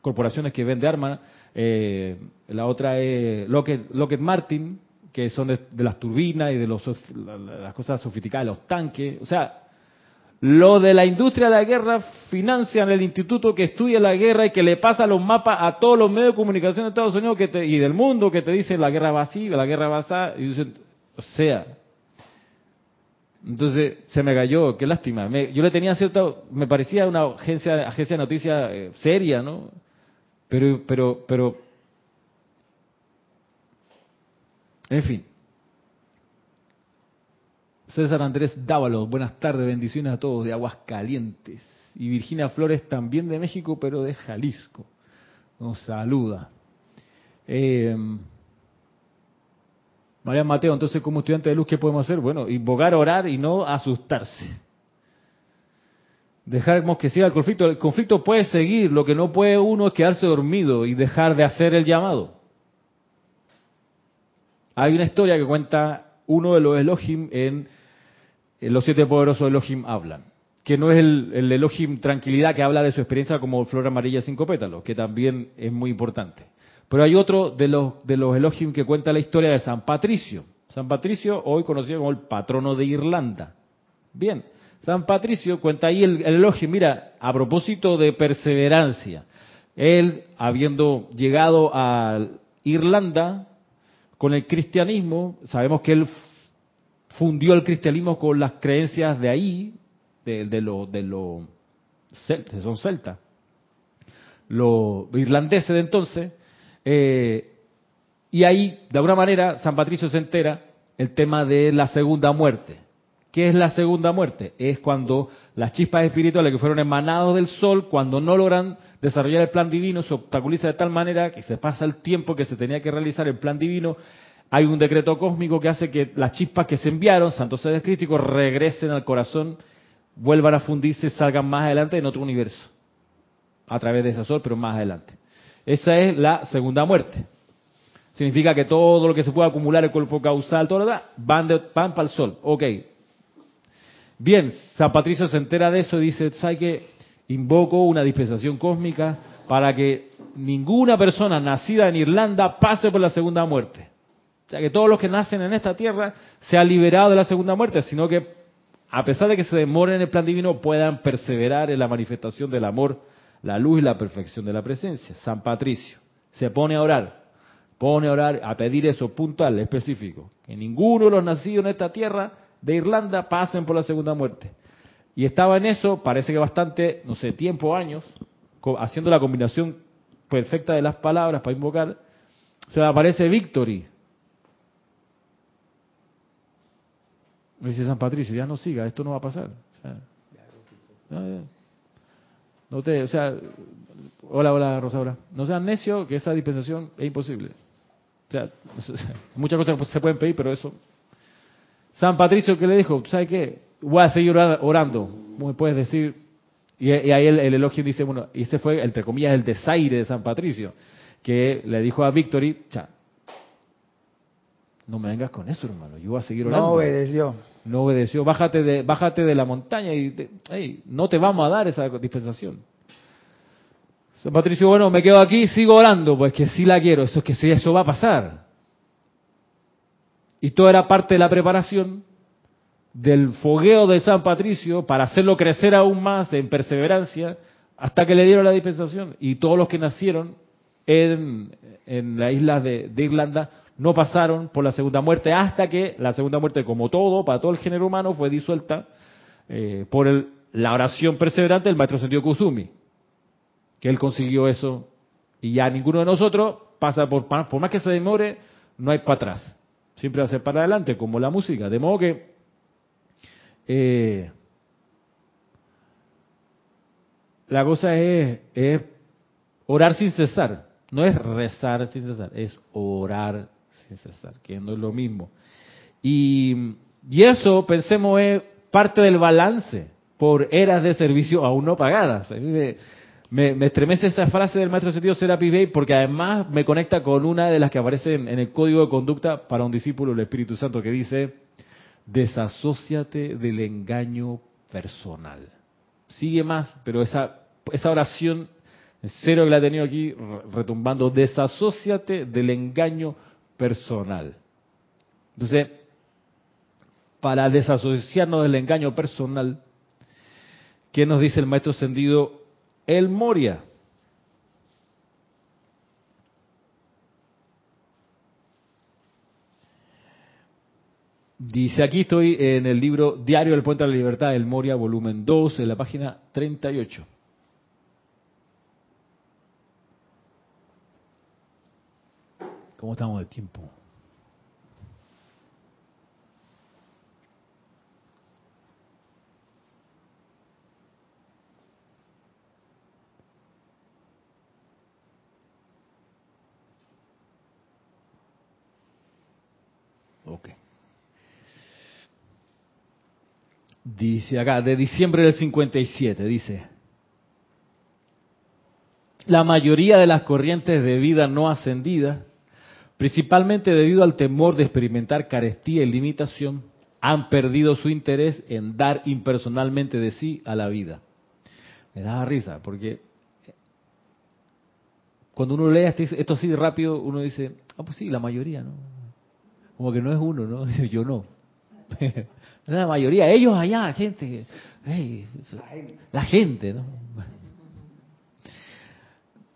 corporaciones que vende armas. Eh, la otra es Lockheed, Martin, que son de, las turbinas y de los, las cosas sofisticadas, los tanques. O sea, lo de la industria de la guerra financian el instituto que estudia la guerra y que le pasa los mapas a todos los medios de comunicación de Estados Unidos y del mundo que te dicen la guerra vacía, la guerra basada. Y dicen, o sea, entonces se me cayó, qué lástima. yo le tenía cierto, me parecía una agencia, agencia de noticias eh, seria, ¿no? Pero, pero, pero, en fin. César Andrés Dávalo, buenas tardes, bendiciones a todos de Aguas Calientes. Y Virginia Flores también de México, pero de Jalisco. Nos saluda. Eh, María Mateo, entonces como estudiante de luz, ¿qué podemos hacer? Bueno, invocar, orar y no asustarse. Dejaremos que siga el conflicto. El conflicto puede seguir, lo que no puede uno es quedarse dormido y dejar de hacer el llamado. Hay una historia que cuenta uno de los Elohim en los siete poderosos Elohim hablan. Que no es el, el, Elohim tranquilidad que habla de su experiencia como flor amarilla cinco pétalos, que también es muy importante. Pero hay otro de los, de los Elohim que cuenta la historia de San Patricio. San Patricio, hoy conocido como el patrono de Irlanda. Bien, San Patricio cuenta ahí el, el mira, a propósito de perseverancia. Él, habiendo llegado a Irlanda con el cristianismo, sabemos que él fundió el cristianismo con las creencias de ahí, de, de los de lo celtas, son celtas, los irlandeses de entonces, eh, y ahí, de alguna manera, San Patricio se entera el tema de la segunda muerte. ¿Qué es la segunda muerte? Es cuando las chispas espirituales que fueron emanados del sol, cuando no logran desarrollar el plan divino, se obstaculiza de tal manera que se pasa el tiempo que se tenía que realizar el plan divino hay un decreto cósmico que hace que las chispas que se enviaron, santos seres críticos, regresen al corazón, vuelvan a fundirse, salgan más adelante en otro universo. A través de ese sol, pero más adelante. Esa es la segunda muerte. Significa que todo lo que se puede acumular, el cuerpo causal, todo lo demás, van, van para el sol. Ok. Bien, San Patricio se entera de eso y dice, ¿sabe qué? Invoco una dispensación cósmica para que ninguna persona nacida en Irlanda pase por la segunda muerte. O sea, que todos los que nacen en esta tierra sean liberados de la segunda muerte, sino que a pesar de que se demoren en el plan divino, puedan perseverar en la manifestación del amor, la luz y la perfección de la presencia. San Patricio se pone a orar. pone a orar, a pedir eso puntual, específico. Que ninguno de los nacidos en esta tierra de Irlanda pasen por la segunda muerte. Y estaba en eso, parece que bastante, no sé, tiempo, años, haciendo la combinación perfecta de las palabras para invocar, se le aparece Victory. Me dice San Patricio, ya no siga, esto no va a pasar. no, te, o sea, hola, hola Rosaura, no sean necio que esa dispensación es imposible. O sea, *laughs* muchas cosas se pueden pedir, pero eso. San Patricio, ¿qué le dijo? ¿Tú sabes qué? Voy a seguir orando. Me puedes decir. Y, ahí el, elogio dice, bueno, y ese fue, entre comillas, el desaire de San Patricio, que le dijo a Victory, cha, no me vengas con eso, hermano, yo voy a seguir orando. No obedeció. No obedeció, bájate de, bájate de la montaña y hey, no te vamos a dar esa dispensación. San Patricio, bueno, me quedo aquí, sigo orando, pues que sí la quiero, eso es que sí, eso va a pasar. Y todo era parte de la preparación del fogueo de San Patricio para hacerlo crecer aún más en perseverancia hasta que le dieron la dispensación. Y todos los que nacieron en, en la isla de, Irlanda no pasaron por la segunda muerte hasta que la segunda muerte, como todo, para todo el género humano, fue disuelta eh, por el, la oración perseverante del maestro Sentido Kusumi que él consiguió eso y ya ninguno de nosotros pasa por, por más que se demore, no hay para atrás. Siempre va a ser para adelante, como la música. De modo que eh, la cosa es, es orar sin cesar. No es rezar sin cesar, es orar sin cesar, que no es lo mismo. Y, y eso, pensemos, es parte del balance por eras de servicio aún no pagadas. Me, estremece esa frase del maestro sentido Serapis Bey porque además me conecta con una de las que aparecen en el código de conducta para un discípulo del Espíritu Santo que dice, desasóciate del engaño personal. Sigue más, pero esa, esa oración, serio que la he tenido aquí retumbando, desasóciate del engaño personal. Entonces, para desasociarnos del engaño personal, ¿qué nos dice el maestro ascendido el Moria. Dice, aquí estoy en el libro Diario del Puente de la Libertad, el Moria, volumen 2, en la página 38. ¿Cómo estamos de tiempo? Dice acá, de diciembre del 57, dice, la mayoría de las corrientes de vida no ascendidas, principalmente debido al temor de experimentar carestía y limitación, han perdido su interés en dar impersonalmente de sí a la vida. Me da risa, porque cuando uno lee esto así rápido, uno dice, ah, pues sí, la mayoría, ¿no? Como que no es uno, ¿no? *laughs* Yo no. *laughs* La mayoría, ellos allá, gente, la gente, ¿no? *laughs*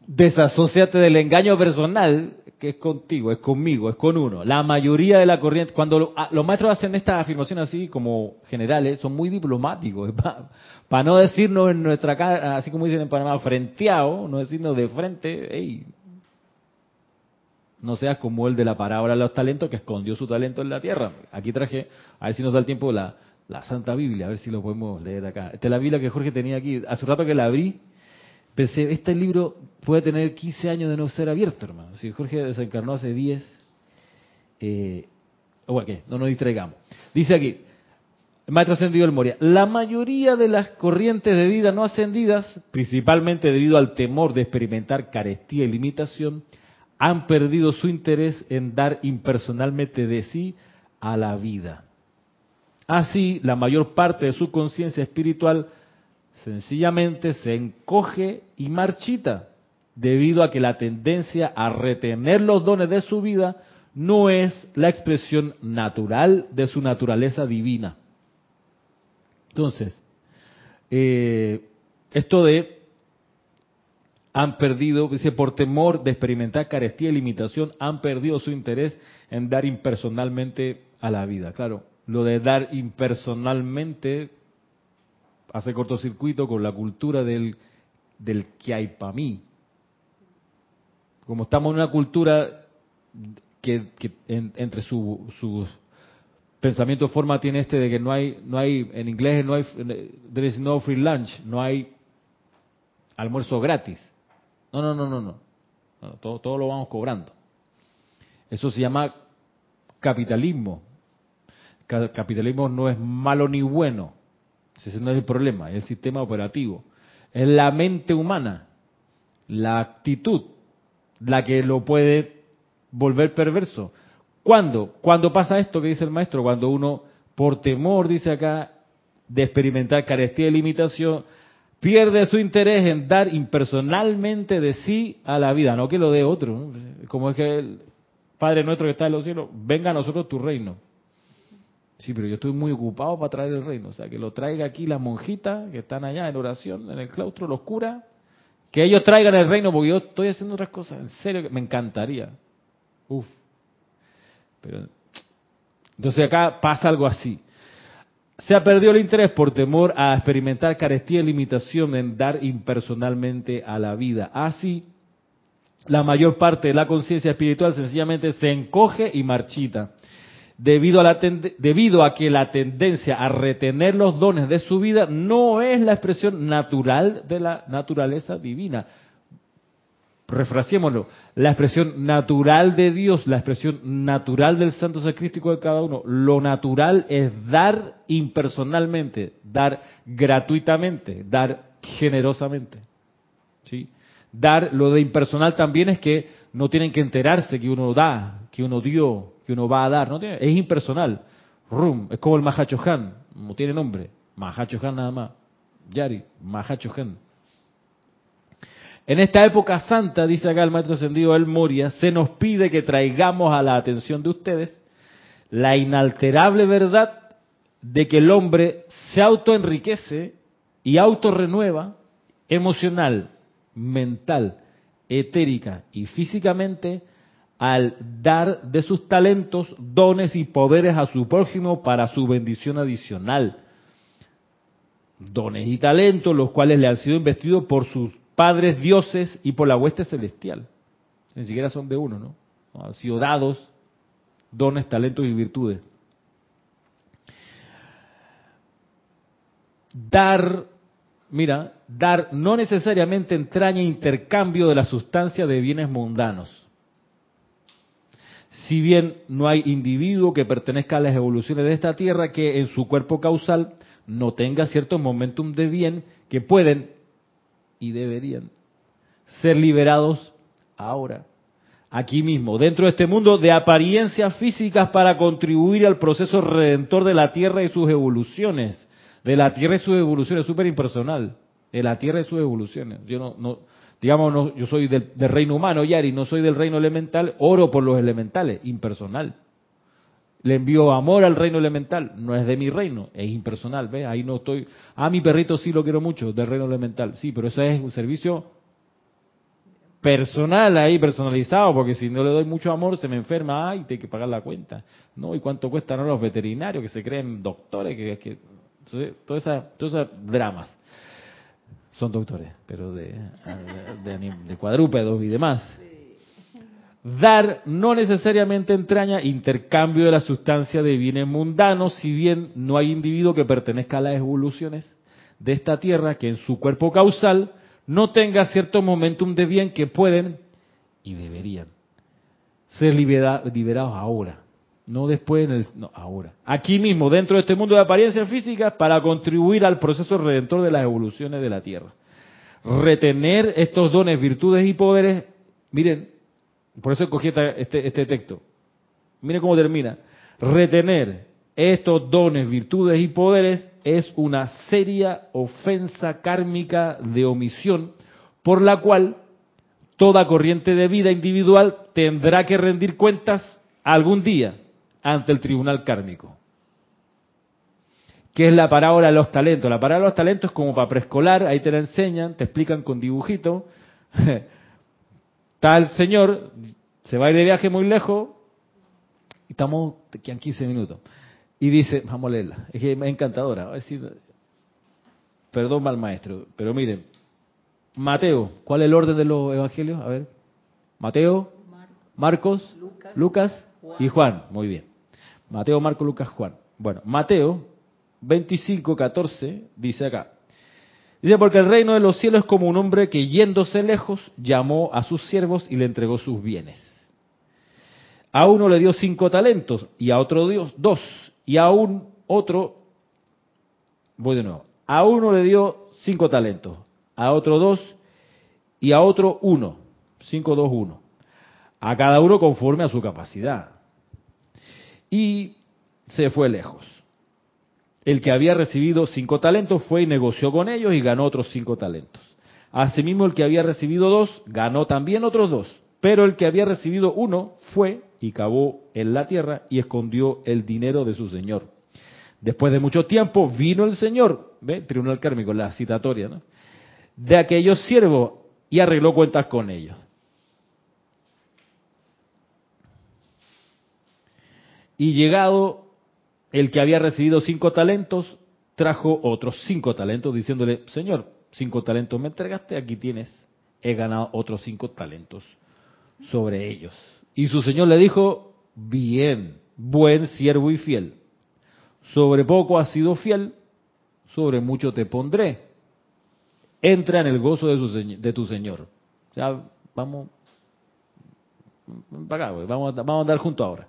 Desasociate del engaño personal que es contigo, es conmigo, es con uno. La mayoría de la corriente, cuando ah, los maestros hacen esta afirmación así como generales, son muy diplomáticos, para no decirnos en nuestra cara, así como dicen en Panamá, frenteado, no decirnos de frente, hey, no seas como el de la parábola de los talentos que escondió su talento en la tierra. Aquí traje, a ver si nos da el tiempo, la, la Santa Biblia, a ver si lo podemos leer acá. Esta es la Biblia que Jorge tenía aquí. Hace rato que la abrí, pensé, este libro puede tener 15 años de no ser abierto, hermano. Si Jorge desencarnó hace 10, eh, bueno, no nos distraigamos. Dice aquí, Maestro Ascendido del Moria, la mayoría de las corrientes de vida no ascendidas, principalmente debido al temor de experimentar carestía y limitación, han perdido su interés en dar impersonalmente de sí a la vida. Así, la mayor parte de su conciencia espiritual sencillamente se encoge y marchita, debido a que la tendencia a retener los dones de su vida no es la expresión natural de su naturaleza divina. Entonces, eh, esto de han perdido, dice, por temor de experimentar carestía y limitación, han perdido su interés en dar impersonalmente a la vida. Claro, lo de dar impersonalmente hace cortocircuito con la cultura del, del que hay para mí. Como estamos en una cultura que, entre sus pensamientos forma tiene este de que no hay, no hay, en inglés no hay, there is no free lunch, no hay almuerzo gratis. No, no, no, no, no. todo, todo lo vamos cobrando. Eso se llama capitalismo. Capitalismo no es malo ni bueno. Ese no es el problema, es el sistema operativo. Es la mente humana, la actitud, la que lo puede volver perverso. ¿Cuándo? Cuando pasa esto que dice el maestro, cuando uno, por temor, dice acá, de experimentar carestía y limitación, pierde su interés en dar impersonalmente de sí a la vida, no que lo dé otro. Como es que el Padre nuestro que está en los cielos, venga a nosotros tu reino. Sí, pero yo estoy muy ocupado para traer el reino. O sea, que lo traiga aquí las monjitas que están allá en oración, en el claustro, los curas. Que ellos traigan el reino, porque yo estoy haciendo otras cosas. En serio, me encantaría. Uf. Pero, entonces acá pasa algo así. Se ha perdido el interés por temor a experimentar carestía y limitación en dar impersonalmente a la vida. Así, la mayor parte de la conciencia espiritual sencillamente se encoge y marchita. Debido a, la debido a que la tendencia a retener los dones de su vida no es la expresión natural de la naturaleza divina refraseémoslo, la expresión natural de Dios, la expresión natural del santo sacrístico de cada uno, lo natural es dar impersonalmente, dar gratuitamente, dar generosamente. ¿Sí? Dar lo de impersonal también es que no tienen que enterarse que uno da, que uno dio, que uno va a dar, no es impersonal. Rum, es como el Mahachohan, no tiene nombre, Mahachohan nada más. Yari, Mahachohan. En esta época santa, dice acá el maestro ascendido El Moria, se nos pide que traigamos a la atención de ustedes la inalterable verdad de que el hombre se autoenriquece y autorrenueva emocional, mental, etérica y físicamente al dar de sus talentos, dones y poderes a su prójimo para su bendición adicional. Dones y talentos los cuales le han sido investidos por sus padres dioses y por la hueste celestial. Ni siquiera son de uno, ¿no? Han sido dados dones, talentos y virtudes. Dar, mira, dar no necesariamente entraña intercambio de la sustancia de bienes mundanos. Si bien no hay individuo que pertenezca a las evoluciones de esta tierra que en su cuerpo causal no tenga cierto momentum de bien que pueden y deberían ser liberados ahora, aquí mismo, dentro de este mundo de apariencias físicas para contribuir al proceso redentor de la Tierra y sus evoluciones. De la Tierra y sus evoluciones, súper impersonal. De la Tierra y sus evoluciones. Yo no, no digamos, no, yo soy del, del, reino humano, Yari, no soy del reino elemental, oro por los elementales, impersonal. Le envío amor al reino elemental, no es de mi reino, es impersonal, ¿ves? Ahí no estoy. Ah, mi perrito sí lo quiero mucho, del reino elemental, sí, pero eso es un servicio personal ahí, personalizado, porque si no le doy mucho amor se me enferma, ay, tengo que pagar la cuenta. ¿No? ¿Y cuánto cuestan los veterinarios que se creen doctores? que, que entonces, todas esas, todas dramas son doctores, pero de, de, de, de cuadrúpedos y demás. Dar no necesariamente entraña intercambio de la sustancia de bienes mundanos, si bien no hay individuo que pertenezca a las evoluciones de esta tierra que en su cuerpo causal no tenga cierto momentum de bien que pueden y deberían ser liberados ahora, no después, no, ahora. Aquí mismo, dentro de este mundo de apariencias físicas, para contribuir al proceso redentor de las evoluciones de la tierra. Retener estos dones, virtudes y poderes, miren, por eso escogí este, este texto. Mire cómo termina. Retener estos dones, virtudes y poderes es una seria ofensa kármica de omisión por la cual toda corriente de vida individual tendrá que rendir cuentas algún día ante el tribunal kármico. ¿Qué es la parábola de los talentos? La parábola de los talentos es como para preescolar, ahí te la enseñan, te explican con dibujito *laughs* Tal señor se va a ir de viaje muy lejos, y estamos, quedan 15 minutos, y dice, vamos a leerla, es que es encantadora, a ver si, perdón mal maestro, pero miren, Mateo, ¿cuál es el orden de los evangelios? A ver, Mateo, Marcos, Lucas, y Juan, muy bien. Mateo, Marcos, Lucas, Juan. Bueno, Mateo 25, 14 dice acá, Dice, porque el reino de los cielos es como un hombre que yéndose lejos llamó a sus siervos y le entregó sus bienes. A uno le dio cinco talentos y a otro dio dos y a un otro, voy de nuevo, a uno le dio cinco talentos, a otro dos y a otro uno, cinco, dos, uno. A cada uno conforme a su capacidad. Y se fue lejos el que había recibido cinco talentos fue y negoció con ellos y ganó otros cinco talentos. Asimismo, el que había recibido dos, ganó también otros dos. Pero el que había recibido uno fue y cavó en la tierra y escondió el dinero de su señor. Después de mucho tiempo vino el señor, ¿ve? Tribunal Kármico, la citatoria, ¿no? De aquellos siervos y arregló cuentas con ellos. Y llegado el que había recibido cinco talentos trajo otros cinco talentos diciéndole, Señor, cinco talentos me entregaste, aquí tienes, he ganado otros cinco talentos sobre ellos. Y su Señor le dijo, bien, buen siervo y fiel. Sobre poco has sido fiel, sobre mucho te pondré. Entra en el gozo de, tu Señor. Ya, vamos, vamos, vamos a andar juntos ahora.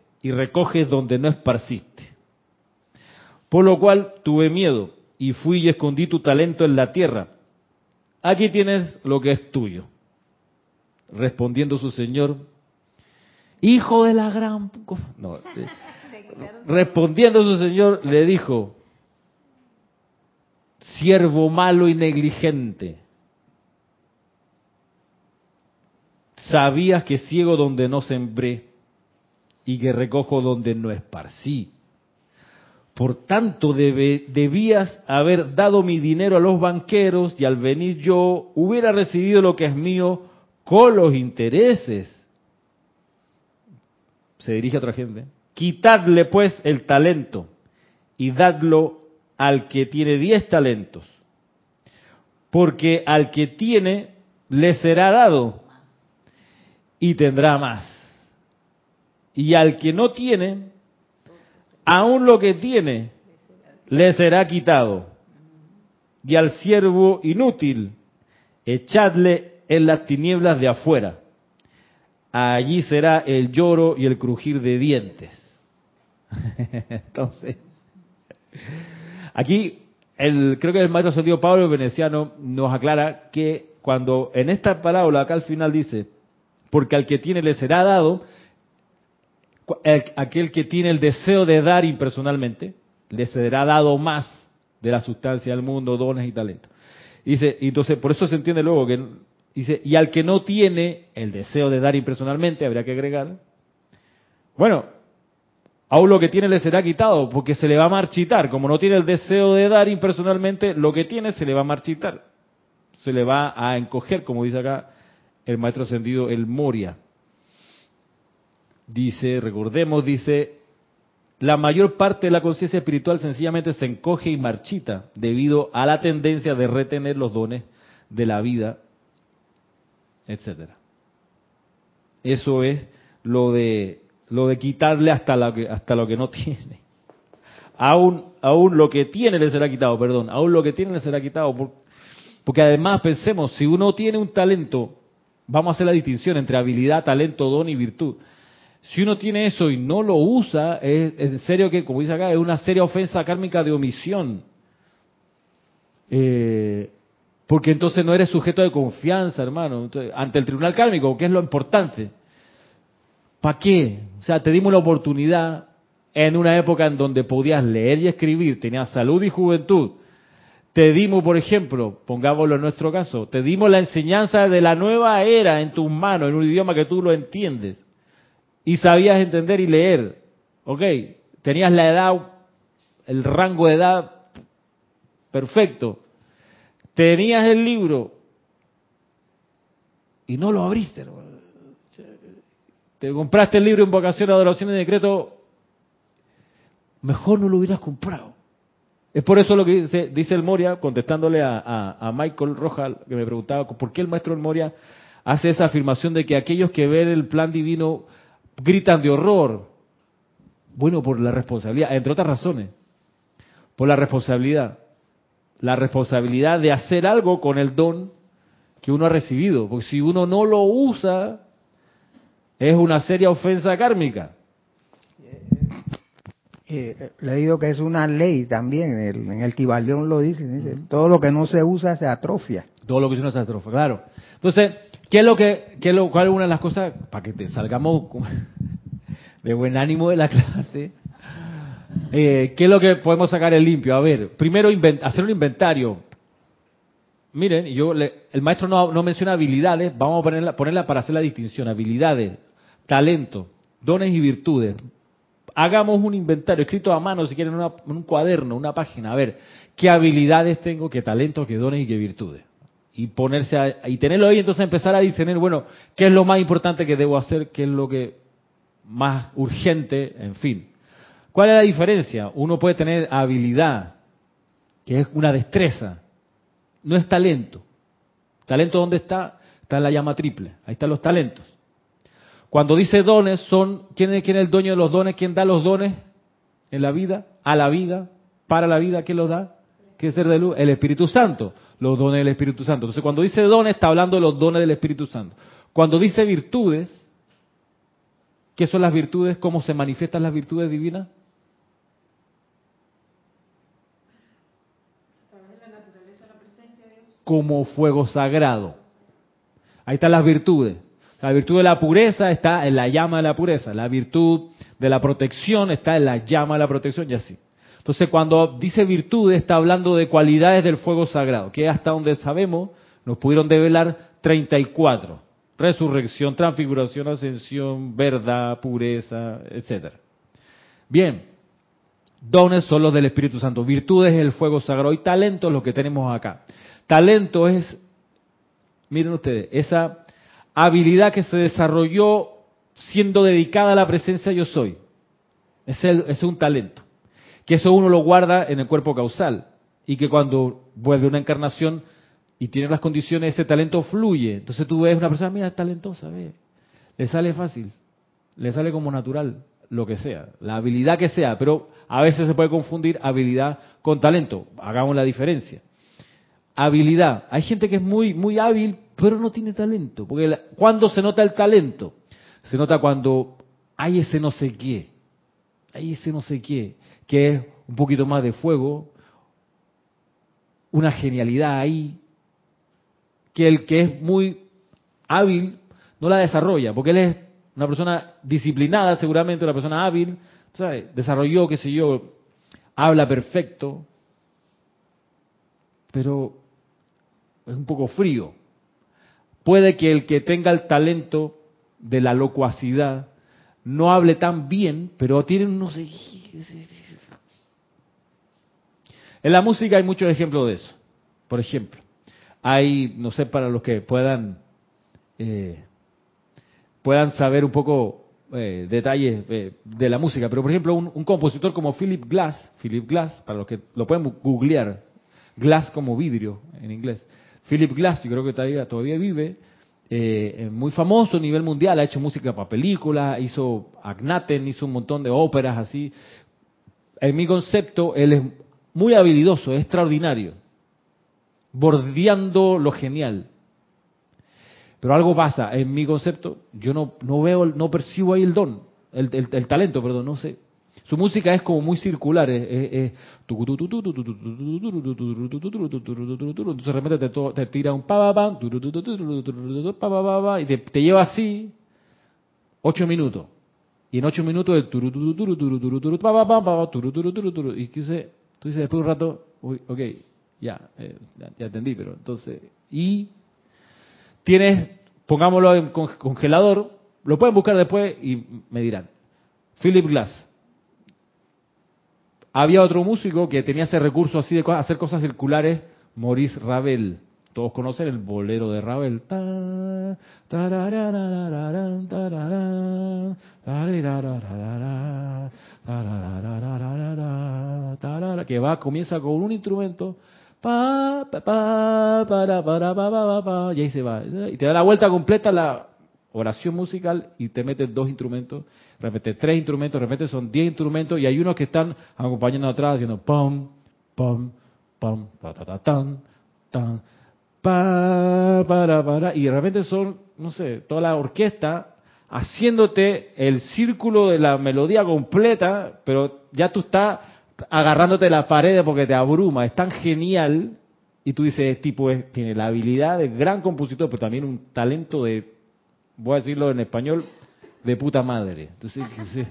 y recoges donde no esparciste. Por lo cual tuve miedo y fui y escondí tu talento en la tierra. Aquí tienes lo que es tuyo. Respondiendo su señor, hijo de la gran... No, *laughs* eh, respondiendo su señor le dijo, siervo malo y negligente, sabías que ciego donde no sembré y que recojo donde no esparcí. Por tanto, debías haber dado mi dinero a los banqueros y al venir yo hubiera recibido lo que es mío con los intereses. Se dirige a otra gente. Quitadle pues el talento y dadlo al que tiene diez talentos. Porque al que tiene le será dado y tendrá más y al que no tiene, aún lo que tiene, le será quitado. Y al siervo inútil, echadle en las tinieblas de afuera. Allí será el lloro y el crujir de dientes. *laughs* Entonces, aquí el, creo que el maestro sentido Pablo Veneciano nos aclara que cuando en esta parábola acá al final dice, porque al que tiene le será dado, aquel que tiene el deseo de dar impersonalmente, le será dado más de la sustancia del mundo, dones y talentos. Dice, entonces por eso se entiende luego que dice, y al que no tiene el deseo de dar impersonalmente, habría que agregar, bueno, aún lo que tiene le será quitado, porque se le va a marchitar. Como no tiene el deseo de dar impersonalmente, lo que tiene se le va a marchitar. Se le va a encoger, como dice acá el maestro ascendido, el Moria dice, recordemos, dice, la mayor parte de la conciencia espiritual sencillamente se encoge y marchita debido a la tendencia de retener los dones de la vida, etcétera. Eso es lo de lo de quitarle hasta lo que hasta lo que no *laughs* tiene. Aún aún lo que tiene le será quitado, perdón, aún lo que tiene le será quitado porque además pensemos, si uno tiene un talento, vamos a hacer la distinción entre habilidad, talento, don y virtud. Si uno tiene eso y no lo usa, es, en serio que, como dice acá, es una seria ofensa kármica de omisión. Eh, Porque entonces no eres sujeto de confianza, hermano. ante el tribunal kármico, que es lo importante. ¿Para qué? O sea, te dimos la oportunidad en una época en donde podías leer y escribir, tenías salud y juventud. Te dimos, por ejemplo, pongámoslo en nuestro caso, te dimos la enseñanza de la nueva era en tus manos, en un idioma que tú lo entiendes. Y sabías entender y leer. ¿Ok? Tenías la edad, el rango de edad perfecto. Tenías el libro y no lo abriste. Te compraste el libro en vocación, adoración y decreto. Mejor no lo hubieras comprado. Es por eso lo que dice, el Moria, contestándole a, Michael Rojas, que me preguntaba por qué el maestro el Moria hace esa afirmación de que aquellos que ven el plan divino gritan de horror. Bueno, por la responsabilidad, entre otras razones. Por la responsabilidad. La responsabilidad de hacer algo con el don que uno ha recibido. Porque si uno no lo usa, es una seria ofensa kármica. Eh, leído que es una ley también, en el Kibalión lo dice, todo lo que no se usa se atrofia. Todo lo que no se atrofia, claro. Entonces, ¿qué es lo que, qué es lo, cuál es una de las cosas, para que te salgamos *laughs* de buen ánimo de la clase, eh, ¿qué es lo que podemos sacar el limpio? A ver, primero hacer un inventario. Miren, yo el maestro no, menciona habilidades, vamos a ponerla, ponerla para hacer la distinción, habilidades, talento, dones y virtudes hagamos un inventario escrito a mano, si quieren, en un cuaderno, una página, a ver qué habilidades tengo, qué talentos, qué dones y qué virtudes. Y ponerse a, y tenerlo ahí, entonces empezar a discernir, bueno, qué es lo más importante que debo hacer, qué es lo que más urgente, en fin. ¿Cuál es la diferencia? Uno puede tener habilidad, que es una destreza, no es talento. ¿Talento dónde está? Está en la llama triple, ahí están los talentos. Cuando dice dones, son ¿quién es, quién es el dueño de los dones? ¿Quién da los dones en la vida? A la vida, para la vida, ¿quién los da? ¿Qué ser de luz? El Espíritu Santo, los dones del Espíritu Santo. Entonces, cuando dice dones, está hablando de los dones del Espíritu Santo. Cuando dice virtudes, ¿qué son las virtudes? ¿Cómo se manifiestan las virtudes divinas? Como fuego sagrado. Ahí están las virtudes. La virtud de la pureza está en la llama de la pureza. La virtud de la protección está en la llama de la protección y así. Entonces, cuando dice virtud, está hablando de cualidades del fuego sagrado, que hasta donde sabemos nos pudieron develar 34. Resurrección, transfiguración, ascensión, verdad, pureza, etcétera. Bien, dones son los del Espíritu Santo, virtudes es el fuego sagrado y talento es lo que tenemos acá. Talento es, miren ustedes, esa habilidad que se desarrolló siendo dedicada a la presencia yo soy. Es, es un talento. Que eso uno lo guarda en el cuerpo causal. Y que cuando vuelve una encarnación y tiene las condiciones, ese talento fluye. Entonces tú ves una persona, mira, es talentosa, ve. Le sale fácil. Le sale como natural, lo que sea. La habilidad que sea. Pero a veces se puede confundir habilidad con talento. Hagamos la diferencia. Habilidad. Hay gente que es muy, muy hábil, pero no tiene talento. Porque cuando se nota el talento? Se nota cuando hay ese no sé qué, hay ese no sé qué, que es un poquito más de fuego, una genialidad ahí, que el que es muy hábil no la desarrolla, porque él es una persona disciplinada, seguramente una persona hábil, ¿sabes? desarrolló, qué sé yo, habla perfecto, pero es un poco frío. Puede que el que tenga el talento de la locuacidad no hable tan bien, pero tiene no sé. En la música hay muchos ejemplos de eso. Por ejemplo, hay, no sé, para los que puedan eh, puedan saber un poco eh, detalles eh, de la música, pero por ejemplo, un, un, compositor como Philip Glass, Philip Glass, para los que lo pueden googlear, Glass como vidrio en inglés, Philip Glass, yo creo que todavía, todavía vive, eh, muy famoso a nivel mundial, ha hecho música para películas, hizo Agnaten, hizo un montón de óperas así. En mi concepto, él es muy habilidoso, es extraordinario, bordeando lo genial. Pero algo pasa, en mi concepto, yo no, no veo, no percibo ahí el don, el, el talento, perdón, no sé. Su música es como muy circular, es, es- es- entonces de repente te, tira un pa y te, lleva así ocho minutos. Y en ocho minutos el y tú dices después de un rato, ok, ya, eh, ya, entendí, pero entonces, y tienes, pongámoslo en con- congelador, lo pueden buscar después y me dirán. Philip Glass. Había otro músico que tenía ese recurso así de hacer cosas circulares, Maurice Ravel. Todos conocen el bolero de Ravel. Que va, comienza con un instrumento, y ahí se va. Y te da la vuelta completa la oración musical y te metes dos instrumentos, de repente tres instrumentos, de son diez instrumentos y hay unos que están acompañando atrás haciendo pom, pom, pom, ta, ta, ta, tan, tan, pa, para, para, y de repente son, no sé, toda la orquesta haciéndote el círculo de la melodía completa, pero ya tú estás agarrándote la pared porque te abruma, es tan genial y tú dices, este tipo es, tiene la habilidad de gran compositor, pero también un talento de, voy a decirlo en español, de puta madre. Entonces,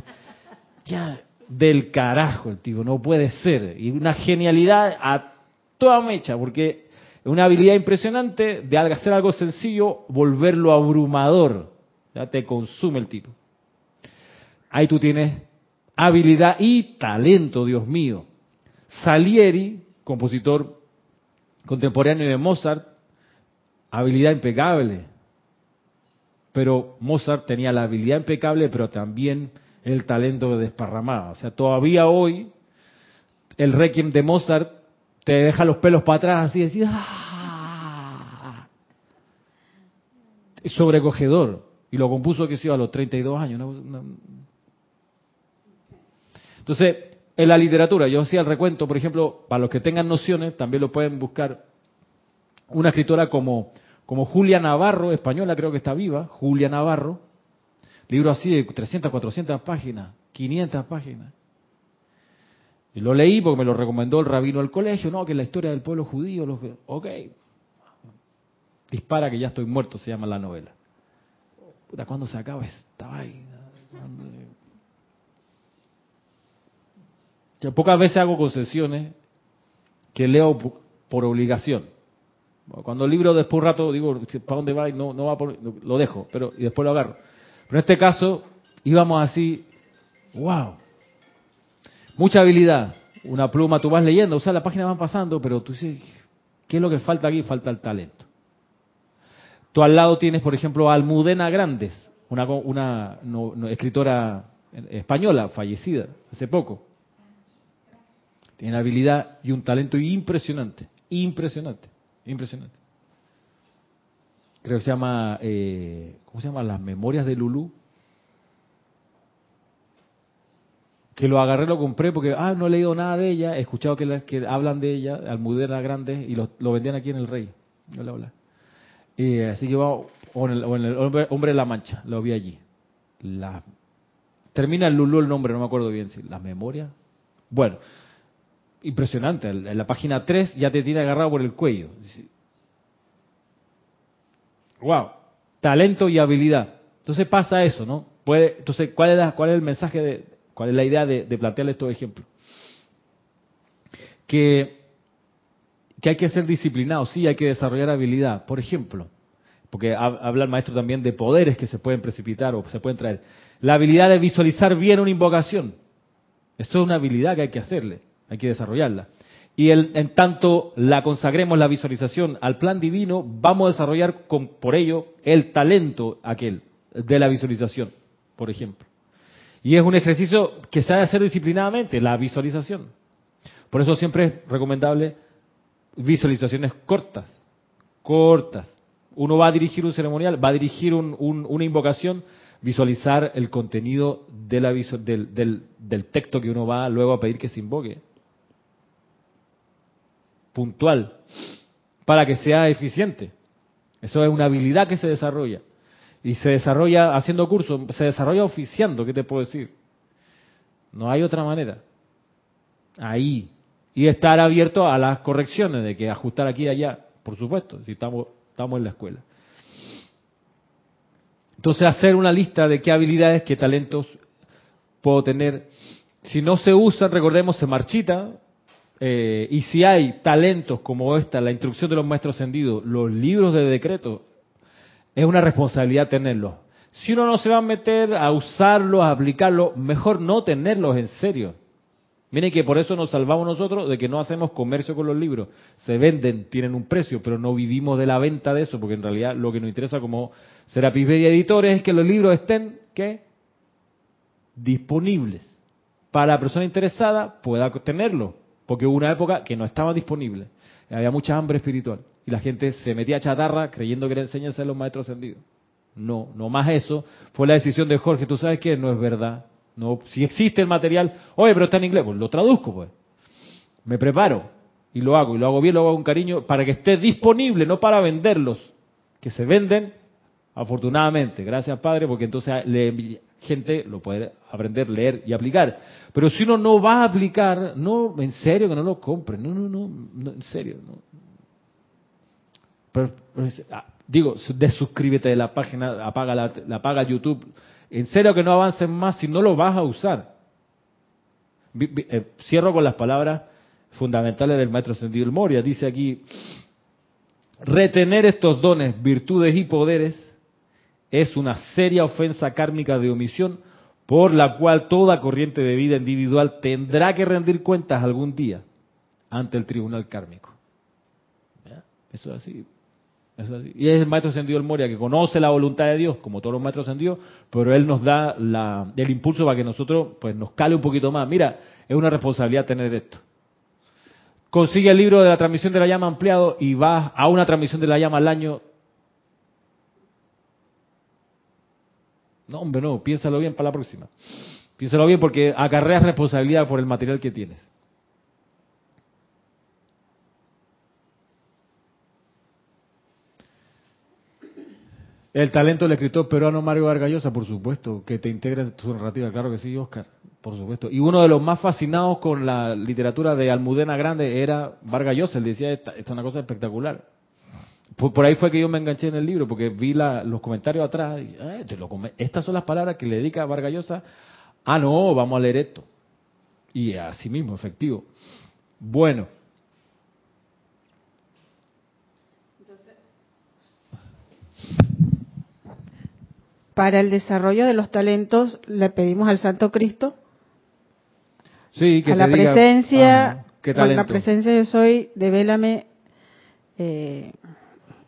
ya, del carajo el tipo, no puede ser. Y una genialidad a toda mecha, porque una habilidad impresionante de hacer algo sencillo, volverlo abrumador. Ya te consume el tipo. Ahí tú tienes habilidad y talento, Dios mío. Salieri, compositor contemporáneo de Mozart, habilidad impecable. Pero Mozart tenía la habilidad impecable, pero también el talento de desparramada. O sea, todavía hoy el requiem de Mozart te deja los pelos para atrás así, y decís, ¡ah! Es sobrecogedor. Y lo compuso, que sé a los 32 años. Entonces, en la literatura, yo hacía el recuento, por ejemplo, para los que tengan nociones, también lo pueden buscar. Una escritora como, como Julia Navarro, española, creo que está viva, Julia Navarro, libro así de 300, 400 páginas, 500 páginas. Y lo leí porque me lo recomendó el rabino del colegio, no, que es la historia del pueblo judío, ok. Dispara que ya estoy muerto, se llama la novela. Puta, ¿cuándo se acaba esta vaina? Pocas veces hago concesiones que leo po- por obligación. Cuando el libro después un rato digo, ¿para dónde va? Y no, no va por, lo dejo, pero y después lo agarro. Pero en este caso íbamos así, wow, mucha habilidad, una pluma, tú vas leyendo, o sea, las páginas van pasando, pero tú dices, ¿qué es lo que falta aquí? Falta el talento. Tú al lado tienes, por ejemplo, Almudena Grandes, una, una no- escritora española, fallecida hace poco. Tiene habilidad y un talento impresionante, impresionante, impresionante. Creo que se llama, eh, ¿cómo se llama? Las Memorias de Lulú. Que lo agarré, lo compré porque, ah, no he leído nada de ella, he escuchado que, la- que hablan de ella, Almudena Grandes, y lo, lo vendían aquí en el Rey. Hola, hola. Y así que va, o en el, o en el hombre, Hombre de la Mancha, lo vi allí. La, termina el Lulú el nombre, no me acuerdo bien, si las memorias. Bueno, impresionante, en la página 3 ya te tiene agarrado por el cuello. Wow, talento y habilidad. Entonces pasa eso, ¿no? Puede, entonces, ¿cuál es, la- cuál es el mensaje de, cuál es la idea de, plantearle estos ejemplos? Que que hay que ser disciplinado, sí, hay que desarrollar habilidad. Por ejemplo, porque ha- habla el maestro también de poderes que se pueden precipitar o se pueden traer. La habilidad de visualizar bien una invocación. Esto es una habilidad que hay que hacerle, hay que desarrollarla. Y el- en tanto la consagremos la visualización al plan divino, vamos a desarrollar con, por ello el talento aquel de la visualización, por ejemplo. Y es un ejercicio que se ha de hacer disciplinadamente, la visualización. Por eso siempre es recomendable visualizaciones cortas, cortas. Uno va a dirigir un ceremonial, va a dirigir un- un- una invocación, visualizar el contenido de la del, del- del texto que uno va luego a pedir que se invoque. Puntual, para que sea eficiente. Eso es una habilidad que se desarrolla. Y se desarrolla haciendo cursos, se desarrolla oficiando, ¿qué te puedo decir? No hay otra manera. Ahí. Y estar abierto a las correcciones de que ajustar aquí y allá, por supuesto, si estamos, estamos en la escuela. Entonces hacer una lista de qué habilidades, qué talentos puedo tener. Si no se usan, recordemos, se marchita. Eh, y si hay talentos como esta, la instrucción de los maestros ascendidos, los libros de decreto, es una responsabilidad tenerlos. Si uno no se va a meter a usarlos, a aplicarlos, mejor no tenerlos en serio. Miren que por eso nos salvamos nosotros de que no hacemos comercio con los libros. Se venden, tienen un precio, pero no vivimos de la venta de eso, porque en realidad lo que nos interesa como Serapis Media Editores es que los libros estén, ¿qué? Disponibles. Para la persona interesada pueda tenerlo, porque hubo una época que no estaba disponible. Había mucha hambre espiritual. Y la gente se metía a chatarra creyendo que era enseñanza de los maestros ascendidos. No, no más eso. Fue la decisión de Jorge. ¿Tú sabes qué? No es verdad. No, si existe el material, oye, pero está en inglés, pues lo traduzco, pues. Me preparo y lo hago, y lo hago bien, lo hago con cariño, para que esté disponible, no para venderlos, que se venden, afortunadamente, gracias Padre, porque entonces la gente lo puede aprender, leer y aplicar. Pero si uno no va a aplicar, no, en serio que no lo compre, no, no, no, en serio, no. Ah, digo, desuscríbete de la página, apaga la, apaga YouTube, en serio que no avancen más si no lo vas a usar. Eh, cierro con las palabras fundamentales del maestro Sendido Moria. Dice aquí, retener estos dones, virtudes y poderes es una seria ofensa kármica de omisión por la cual toda corriente de vida individual tendrá que rendir cuentas algún día ante el tribunal kármico. Eso es así. Y es el maestro ascendido el Moria que conoce la voluntad de Dios, como todos los maestros ascendidos, pero él nos da el impulso para que nosotros pues nos cale un poquito más. Mira, es una responsabilidad tener esto. Consigue el libro de la transmisión de la llama ampliado y va a una transmisión de la llama al año. No, hombre, no, piénsalo bien para la próxima. Piénsalo bien porque acarreas responsabilidad por el material que tienes. El talento del escritor peruano Mario Vargallosa, por supuesto, que te integra en tu narrativa, claro que sí, Oscar, por supuesto. Y uno de los más fascinados con la literatura de Almudena Grande era Vargallosa, él decía, esta, es una cosa espectacular. Por, ahí fue que yo me enganché en el libro, porque vi los comentarios atrás, y, eh, estas son las palabras que le dedica Vargallosa. Ah, no, vamos a leer esto. Y así mismo, efectivo. Bueno. para el desarrollo de los talentos le pedimos al Santo Cristo sí, que a la presencia a la presencia de soy devélame eh,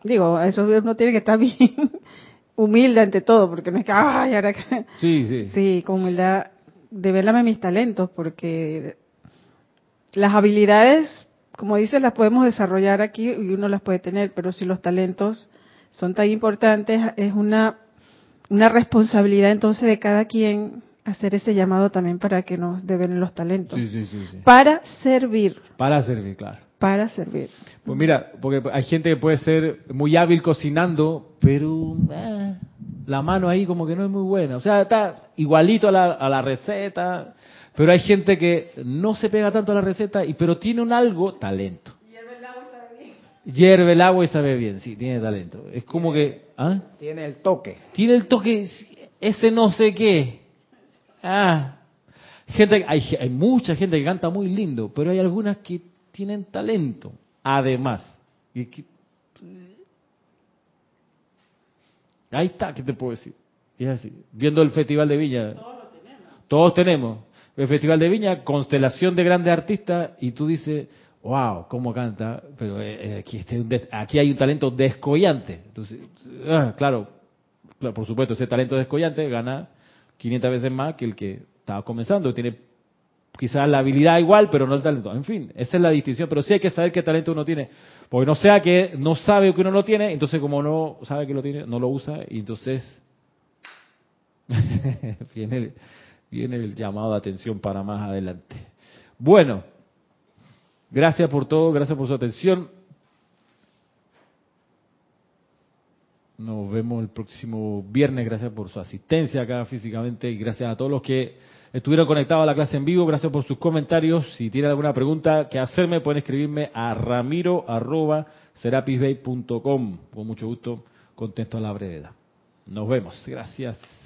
digo eso uno tiene que estar *laughs* bien humilde ante todo porque no es que ay ahora que... sí sí sí con humildad devélame mis talentos porque las habilidades como dices las podemos desarrollar aquí y uno las puede tener pero si los talentos son tan importantes es una una responsabilidad entonces de cada quien hacer ese llamado también para que nos deben los talentos. Sí, sí, sí, para servir. Para servir, claro. Para servir. Pues mira, porque hay gente que puede ser muy hábil cocinando, pero eh, la mano ahí como que no es muy buena. O sea, está igualito a la, a la receta, pero hay gente que no se pega tanto a la receta, y pero tiene un algo, talento. Hierve el agua y sabe bien, sí, tiene talento. Es como que... ¿ah? Tiene el toque. Tiene el toque, ese no sé qué. Ah, gente, hay, hay mucha gente que canta muy lindo, pero hay algunas que tienen talento, además. Y ahí está, ¿qué te puedo decir? Es así. Viendo el Festival de Viña. Todos tenemos. Todos tenemos. El Festival de Viña, constelación de grandes artistas, y tú dices wow, cómo canta, pero eh, eh, aquí, este, aquí, hay un talento descollante. Entonces, ah, claro, claro, por supuesto, ese talento descollante gana 500 veces más que el que estaba comenzando. Tiene quizás la habilidad igual, pero no el talento. En fin, esa es la distinción, pero sí hay que saber qué talento uno tiene. Porque no sea que no sabe que uno lo tiene, entonces como no sabe que lo tiene, no lo usa, y entonces *laughs* viene, viene el llamado de atención para más adelante. Bueno, Gracias por todo, gracias por su atención. Nos vemos el próximo viernes, gracias por su asistencia acá físicamente y gracias a todos los que estuvieron conectados a la clase en vivo. Gracias por sus comentarios. Si tienen alguna pregunta que hacerme, pueden escribirme a ramiro.serapisbay.com. Con mucho gusto contesto a la brevedad. Nos vemos. Gracias.